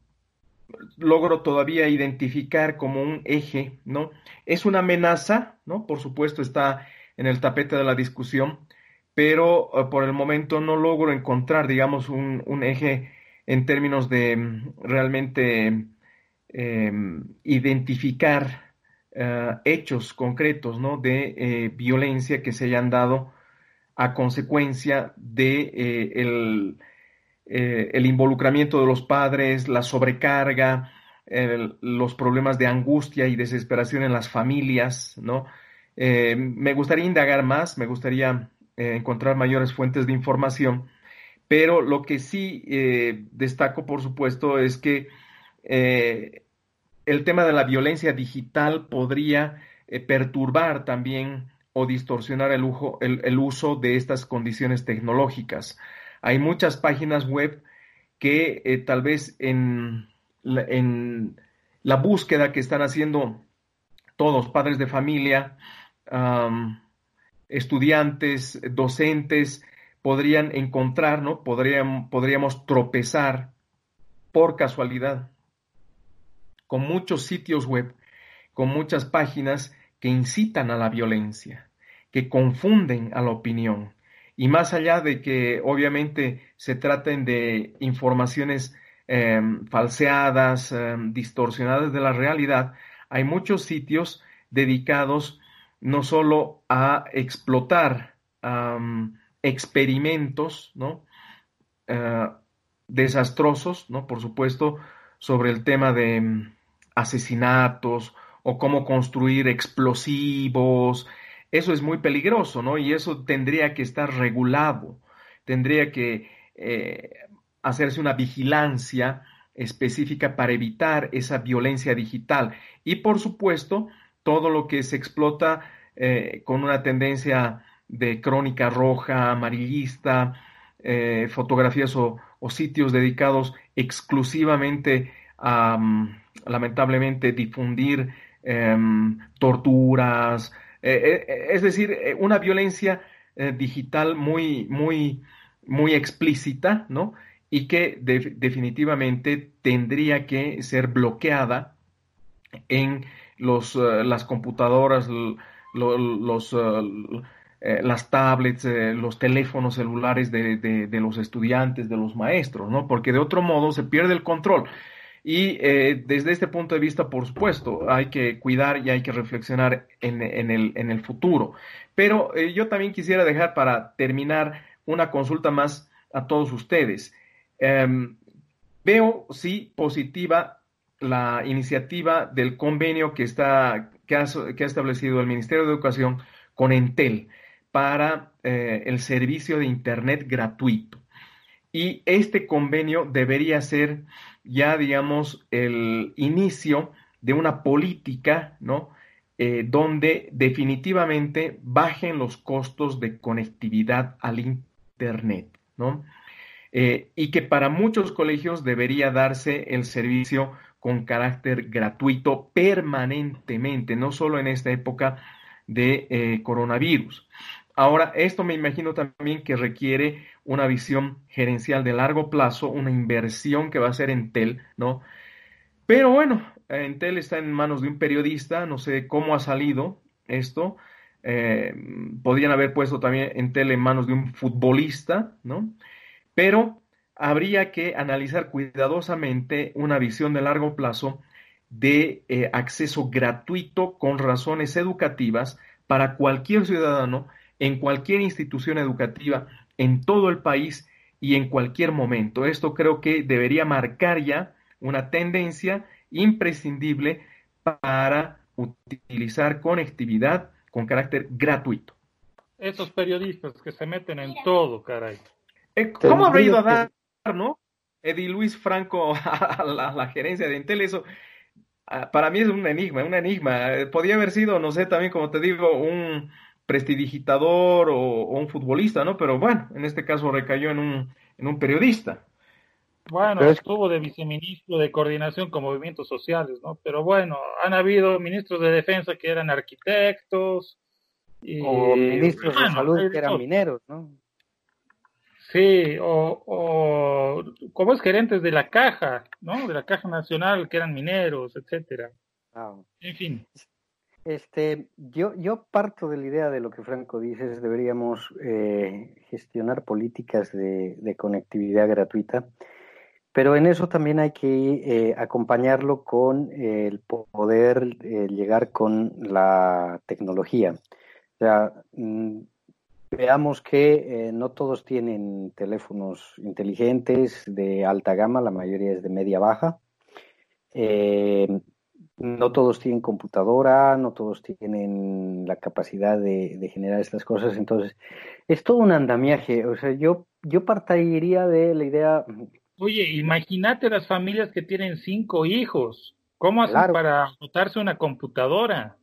logro todavía identificar como un eje, ¿no? Es una amenaza, ¿no? Por supuesto está en el tapete de la discusión, pero eh, por el momento no logro encontrar, digamos, un, eje en términos de mm, realmente em, identificar eh, hechos concretos ¿no? de eh, violencia que se hayan dado a consecuencia de el, el, involucramiento de los padres, la sobrecarga, los problemas de angustia y desesperación en las familias, ¿no? Eh, me gustaría indagar más, me gustaría eh, encontrar mayores fuentes de información, pero lo que sí eh, destaco, por supuesto, es que el tema de la violencia digital podría perturbar también o distorsionar el, uso de estas condiciones tecnológicas. Hay muchas páginas web que tal vez en en la búsqueda que están haciendo todos, padres de familia, estudiantes, docentes, podrían encontrar, ¿no? Podrían, podríamos tropezar por casualidad con muchos sitios web, con muchas páginas que incitan a la violencia, que confunden a la opinión. Y más allá de que obviamente se traten de informaciones em, falseadas, em, distorsionadas de la realidad, hay muchos sitios dedicados no solo a explotar experimentos ¿no? Eh, desastrosos, ¿no? por supuesto, sobre el tema de mm, asesinatos o cómo construir explosivos. Eso es muy peligroso, ¿no? Y eso tendría que estar regulado, tendría que eh, hacerse una vigilancia específica para evitar esa violencia digital. Y por supuesto, todo lo que se explota eh, con una tendencia de crónica roja, amarillista, eh, fotografías o, sitios dedicados exclusivamente a, mm, lamentablemente, difundir em, torturas, es decir, una violencia digital muy, muy, muy explícita, ¿no? Y que definitivamente tendría que ser bloqueada en los, las computadoras, los, eh, las tablets, eh, los teléfonos celulares de, los estudiantes, de los maestros, ¿no? Porque de otro modo se pierde el control. Y eh, desde este punto de vista, por supuesto, hay que cuidar y hay que reflexionar en, el, en el, futuro. Pero yo también quisiera dejar para terminar una consulta más a todos ustedes. Em, veo, sí, positiva la iniciativa del convenio que, está, que ha, que ha establecido el Ministerio de Educación con Entel para eh, el servicio de Internet gratuito. Y este convenio debería ser ya, digamos, el inicio de una política, ¿no? Eh, donde definitivamente bajen los costos de conectividad al Internet, ¿no? Eh, y que para muchos colegios debería darse el servicio con carácter gratuito permanentemente, no solo en esta época de coronavirus. Ahora, esto me imagino también que requiere una visión gerencial de largo plazo, una inversión que va a ser Entel, ¿no? Pero bueno, Entel está en manos de un periodista, no sé cómo ha salido esto. Eh, podrían haber puesto también Entel en manos de un futbolista, ¿no? Pero habría que analizar cuidadosamente una visión de largo plazo de eh, acceso gratuito con razones educativas para cualquier ciudadano en cualquier institución educativa en todo el país y en cualquier momento. Esto creo que debería marcar ya una tendencia imprescindible para utilizar conectividad con carácter gratuito. Esos periodistas que se meten en todo, caray. Eh, ¿Cómo habrá ido a dar, no? Eddie Luis Franco a la, gerencia de Intel, eso ah, para mí es un enigma, un enigma. Eh, podría haber sido, no sé, también como te digo, un, prestidigitador o, un futbolista, ¿no? Pero bueno, en este caso recayó en un, en un periodista. Bueno, estuvo de viceministro de coordinación con movimientos sociales, ¿no? Pero bueno, han habido ministros de defensa que eran arquitectos. Y, o ministros de salud que eran mineros, ¿no? Sí, o, o como es gerentes de la caja, ¿no? De la caja nacional que eran mineros, etcétera. Ah. En fin. Este, yo, yo parto de la idea de lo que Franco dice, deberíamos eh, gestionar políticas de, conectividad gratuita, pero en eso también hay que eh, acompañarlo con el poder eh, llegar con la tecnología. O sea, mm, veamos que no todos tienen teléfonos inteligentes de alta gama, la mayoría es de media baja. No todos tienen computadora, no todos tienen la capacidad de, generar estas cosas, entonces es todo un andamiaje, o sea, yo, yo partiría de la idea... Oye, imagínate las familias que tienen cinco hijos, ¿cómo hacen para botarse una computadora?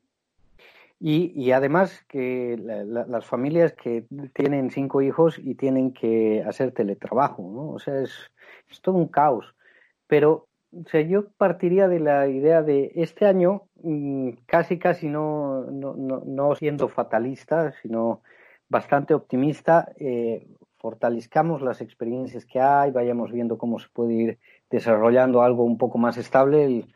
Y, y además que las familias que tienen cinco hijos y tienen que hacer teletrabajo, ¿no? O sea, es, es todo un caos. Pero o sea, yo partiría de la idea de este año, mm, casi, casi no, no, no, siendo fatalista, sino bastante optimista, eh, fortalezcamos las experiencias que hay, vayamos viendo cómo se puede ir desarrollando algo un poco más estable. El,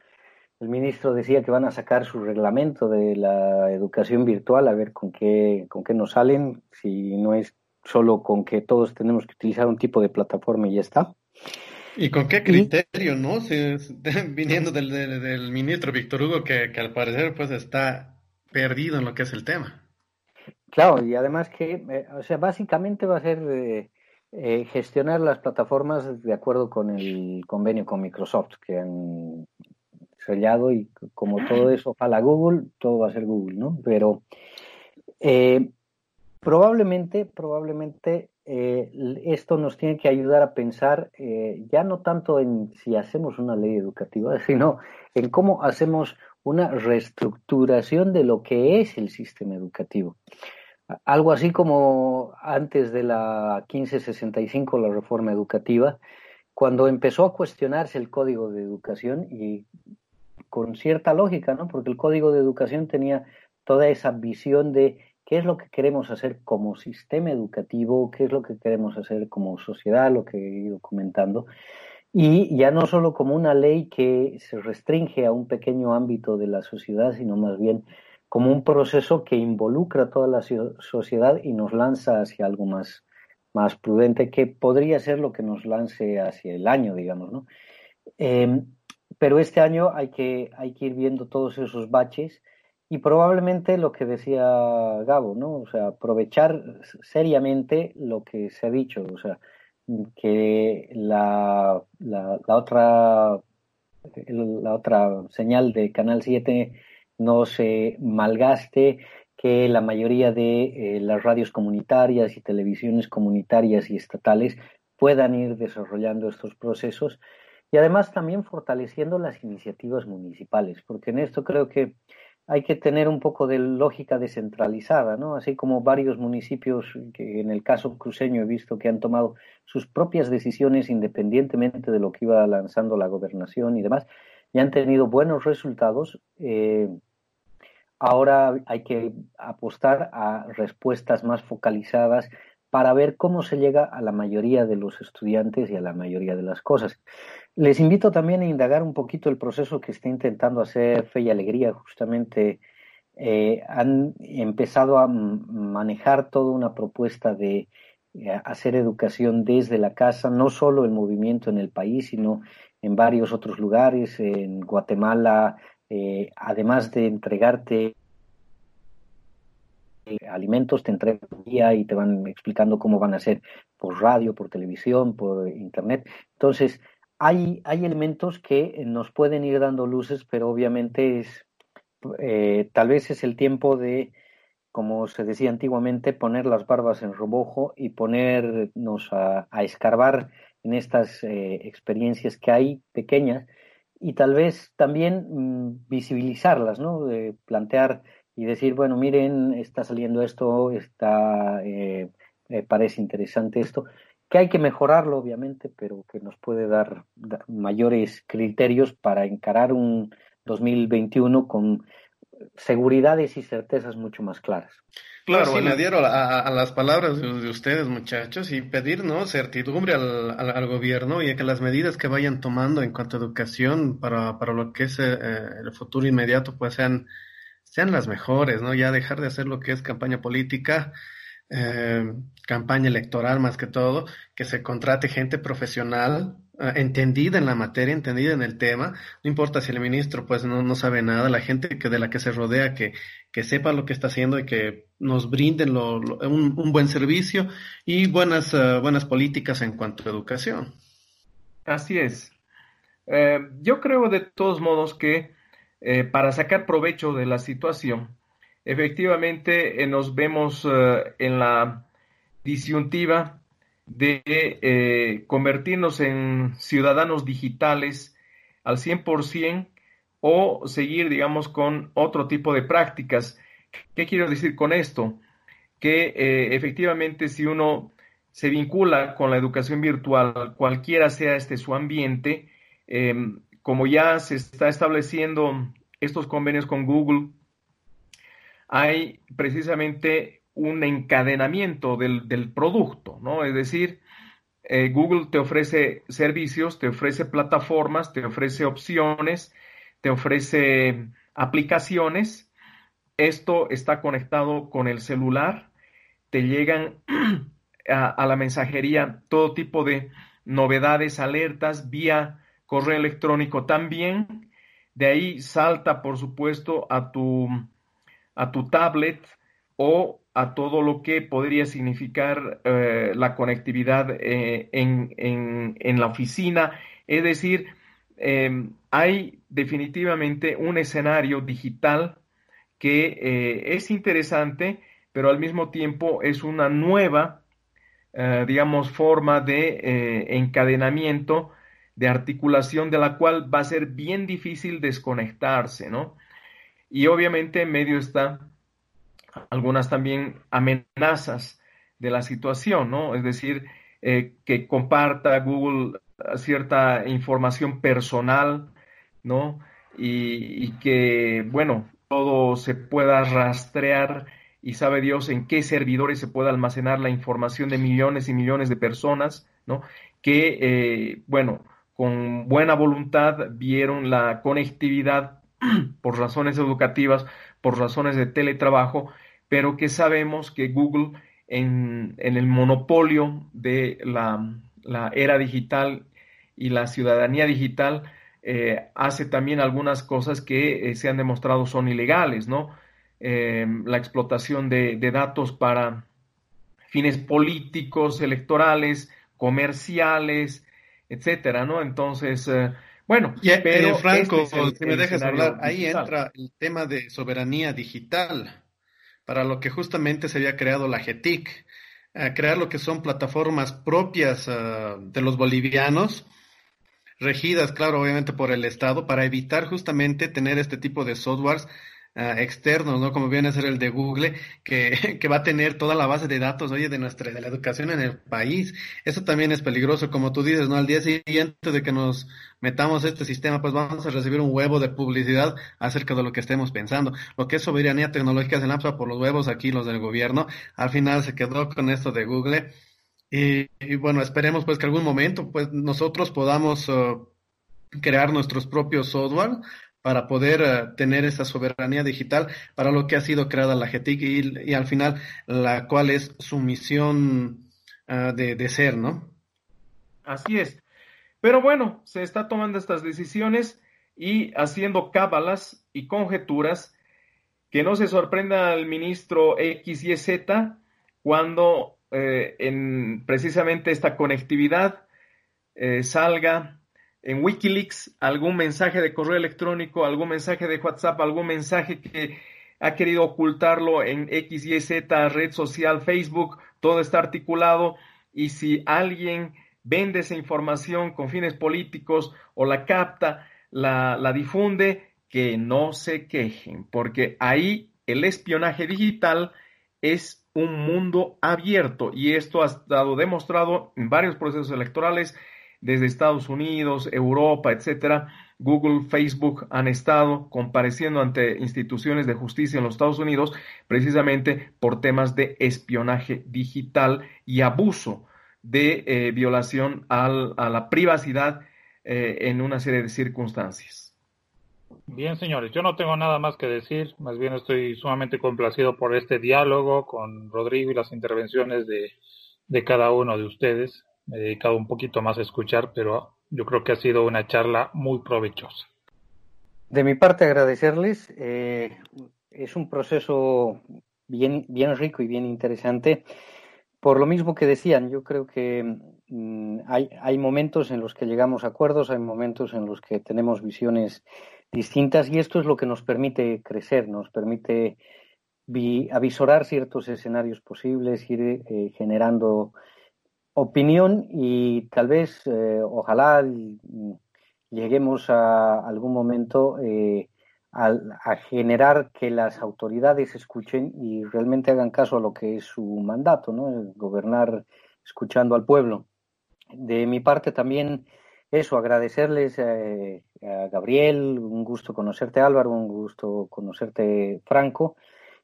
el ministro decía que van a sacar su reglamento de la educación virtual, a ver con qué, con qué nos salen, si no es solo con que todos tenemos que utilizar un tipo de plataforma y ya está. ¿Y con qué criterio, no? Si, viniendo del, del, ministro Víctor Hugo, que, que, al parecer pues está perdido en lo que es el tema. Claro, y además que, eh, o sea, básicamente va a ser eh, eh, gestionar las plataformas de acuerdo con el convenio con Microsoft que han sellado y como todo eso fala Google, todo va a ser Google, ¿no? Pero probablemente, probablemente eh, esto nos tiene que ayudar a pensar eh, ya no tanto en si hacemos una ley educativa, sino en cómo hacemos una reestructuración de lo que es el sistema educativo. algo así como antes de la 1565, la reforma educativa, cuando empezó a cuestionarse el código de educación y con cierta lógica, ¿no? Porque el código de educación tenía toda esa visión de qué es lo que queremos hacer como sistema educativo, qué es lo que queremos hacer como sociedad, lo que he ido comentando, y ya no solo como una ley que se restringe a un pequeño ámbito de la sociedad, sino más bien como un proceso que involucra a toda la sociedad y nos lanza hacia algo más, más prudente, que podría ser lo que nos lance hacia el año, digamos, ¿no? Em, pero este año hay que, hay que ir viendo todos esos baches y probablemente lo que decía Gabo, ¿no? O sea, aprovechar seriamente lo que se ha dicho, o sea, que la, la, otra la otra señal de Canal 7 no se malgaste, que la mayoría de eh, las radios comunitarias y televisiones comunitarias y estatales puedan ir desarrollando estos procesos y además también fortaleciendo las iniciativas municipales, porque en esto creo que hay que tener un poco de lógica descentralizada, ¿no? Así como varios municipios, que en el caso cruceño he visto que han tomado sus propias decisiones independientemente de lo que iba lanzando la gobernación y demás, y han tenido buenos resultados. Eh, ahora hay que apostar a respuestas más focalizadas para ver cómo se llega a la mayoría de los estudiantes y a la mayoría de las cosas. Les invito también a indagar un poquito el proceso que está intentando hacer Fe y Alegría. Justamente eh, han empezado a manejar toda una propuesta de eh, hacer educación desde la casa, no solo el movimiento en el país, sino en varios otros lugares, en Guatemala, eh, además de entregarte alimentos, te entregan día y te van explicando cómo van a ser por radio, por televisión, por internet. Entonces, hay, hay elementos que nos pueden ir dando luces, pero obviamente es, eh, tal vez es el tiempo de, como se decía antiguamente, poner las barbas en robojo y ponernos a, escarbar en estas eh, experiencias que hay pequeñas y tal vez también mm, visibilizarlas, ¿no? De plantear y decir, bueno, miren, está saliendo esto, está, eh, parece interesante esto, que hay que mejorarlo, obviamente, pero que nos puede dar, mayores criterios para encarar un 2021 con seguridades y certezas mucho más claras. Claro, sí, me adhiero a, las palabras de, ustedes, muchachos, y pedir ¿no? certidumbre al, al, gobierno y a que las medidas que vayan tomando en cuanto a educación para, para lo que es eh, el futuro inmediato, pues sean, sean las mejores, ¿no? Ya dejar de hacer lo que es campaña política eh, campaña electoral más que todo, que se contrate gente profesional, eh, entendida en la materia, entendida en el tema, no importa si el ministro pues no, no sabe nada, la gente que de la que se rodea que, que sepa lo que está haciendo y que nos brinden lo, un, buen servicio y buenas, eh, buenas políticas en cuanto a educación. Así es. yo creo de todos modos que para sacar provecho de la situación, efectivamente eh, nos vemos eh, en la disyuntiva de eh, convertirnos en ciudadanos digitales al 100% o seguir, digamos, con otro tipo de prácticas. ¿Qué quiero decir con esto? Que efectivamente si uno se vincula con la educación virtual, cualquiera sea este su ambiente, como ya se está estableciendo estos convenios con Google, hay precisamente un encadenamiento del, producto, ¿no? Es decir, eh, Google te ofrece servicios, te ofrece plataformas, te ofrece opciones, te ofrece aplicaciones. Esto está conectado con el celular, te llegan a, la mensajería todo tipo de novedades, alertas vía correo electrónico también. De ahí salta, por supuesto, a tu a tu tablet o a todo lo que podría significar eh, la conectividad eh, en, la oficina. Es decir, em, hay definitivamente un escenario digital que eh, es interesante, pero al mismo tiempo es una nueva, digamos, forma de encadenamiento, de articulación, de la cual va a ser bien difícil desconectarse, ¿no? Y obviamente en medio está algunas también amenazas de la situación, ¿no? Es decir, eh, que comparta Google cierta información personal, ¿no? Y, y, que, bueno, todo se pueda rastrear y sabe Dios en qué servidores se puede almacenar la información de millones y millones de personas, ¿no? Que, eh, bueno, con buena voluntad vieron la conectividad por razones educativas, por razones de teletrabajo, pero que sabemos que Google en, el monopolio de la, era digital y la ciudadanía digital eh, hace también algunas cosas que eh, se han demostrado son ilegales, ¿no? Eh, la explotación de, datos para fines políticos, electorales, comerciales, etcétera, ¿no? Entonces, eh, bueno, pero Franco, este si me dejas hablar, ahí entra el tema de soberanía digital, para lo que justamente se había creado la GETIC, crear lo que son plataformas propias ah, de los bolivianos, regidas, claro, obviamente por el Estado, para evitar justamente tener este tipo de softwares uh, externos, ¿no? Como viene a ser el de Google, que, que, va a tener toda la base de datos, oye, de nuestra, de la educación en el país. Eso también es peligroso, como tú dices, ¿no? Al día siguiente de que nos metamos este sistema, pues vamos a recibir un huevo de publicidad acerca de lo que estemos pensando. Lo que es soberanía tecnológica se lanza por los huevos aquí, los del gobierno. Al final se quedó con esto de Google. Y, bueno, esperemos pues que algún momento pues nosotros podamos uh, crear nuestros propios software para poder uh, tener esa soberanía digital para lo que ha sido creada la GTIC y, al final la cual es su misión uh, de, ser, ¿no? Así es. Pero bueno, se está tomando estas decisiones y haciendo cábalas y conjeturas que no se sorprenda al ministro X y Z cuando eh, en precisamente esta conectividad eh, salga en Wikileaks algún mensaje de correo electrónico, algún mensaje de WhatsApp, algún mensaje que ha querido ocultarlo en X, Y, Z, red social, Facebook, todo está articulado. Y si alguien vende esa información con fines políticos o la capta, la, la difunde, que no se quejen, porque ahí el espionaje digital es un mundo abierto. Y esto ha estado demostrado en varios procesos electorales desde Estados Unidos, Europa, etcétera, Google, Facebook han estado compareciendo ante instituciones de justicia en los Estados Unidos precisamente por temas de espionaje digital y abuso de eh, violación al, a la privacidad eh, en una serie de circunstancias. Bien, señores, yo no tengo nada más que decir, más bien estoy sumamente complacido por este diálogo con Rodrigo y las intervenciones de, de cada uno de ustedes me he dedicado un poquito más a escuchar, pero yo creo que ha sido una charla muy provechosa. De mi parte, agradecerles. Eh, es un proceso bien, rico y bien interesante. Por lo mismo que decían, yo creo que mm, hay, hay momentos en los que llegamos a acuerdos, hay momentos en los que tenemos visiones distintas y esto es lo que nos permite crecer, nos permite vi, avisorar ciertos escenarios posibles, ir eh, generando opinión y tal vez, eh, ojalá lleguemos a algún momento eh, a, generar que las autoridades escuchen y realmente hagan caso a lo que es su mandato, ¿no? Gobernar escuchando al pueblo. De mi parte también eso, agradecerles eh, a Gabriel, un gusto conocerte Álvaro, un gusto conocerte Franco,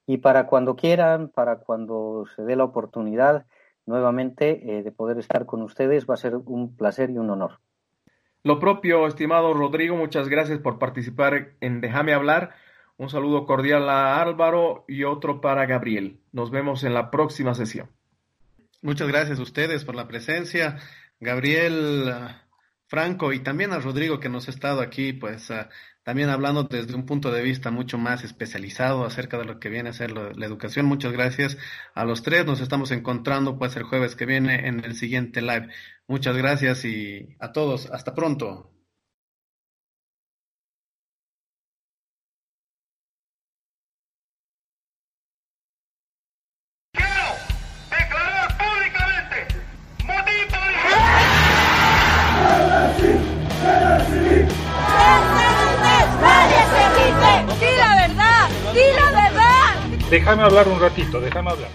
y para cuando quieran, para cuando se dé la oportunidad, nuevamente eh, de poder estar con ustedes. Va a ser un placer y un honor. Lo propio, estimado Rodrigo, muchas gracias por participar en Déjame hablar. Un saludo cordial a Álvaro y otro para Gabriel. Nos vemos en la próxima sesión. Muchas gracias a ustedes por la presencia. Gabriel, Franco y también a Rodrigo que nos ha estado aquí, pues uh, también hablando desde un punto de vista mucho más especializado acerca de lo que viene a ser lo, la educación. Muchas gracias a los tres. Nos estamos encontrando pues el jueves que viene en el siguiente live. Muchas gracias y a todos. Hasta pronto. Hablar un ratito, déjame hablar.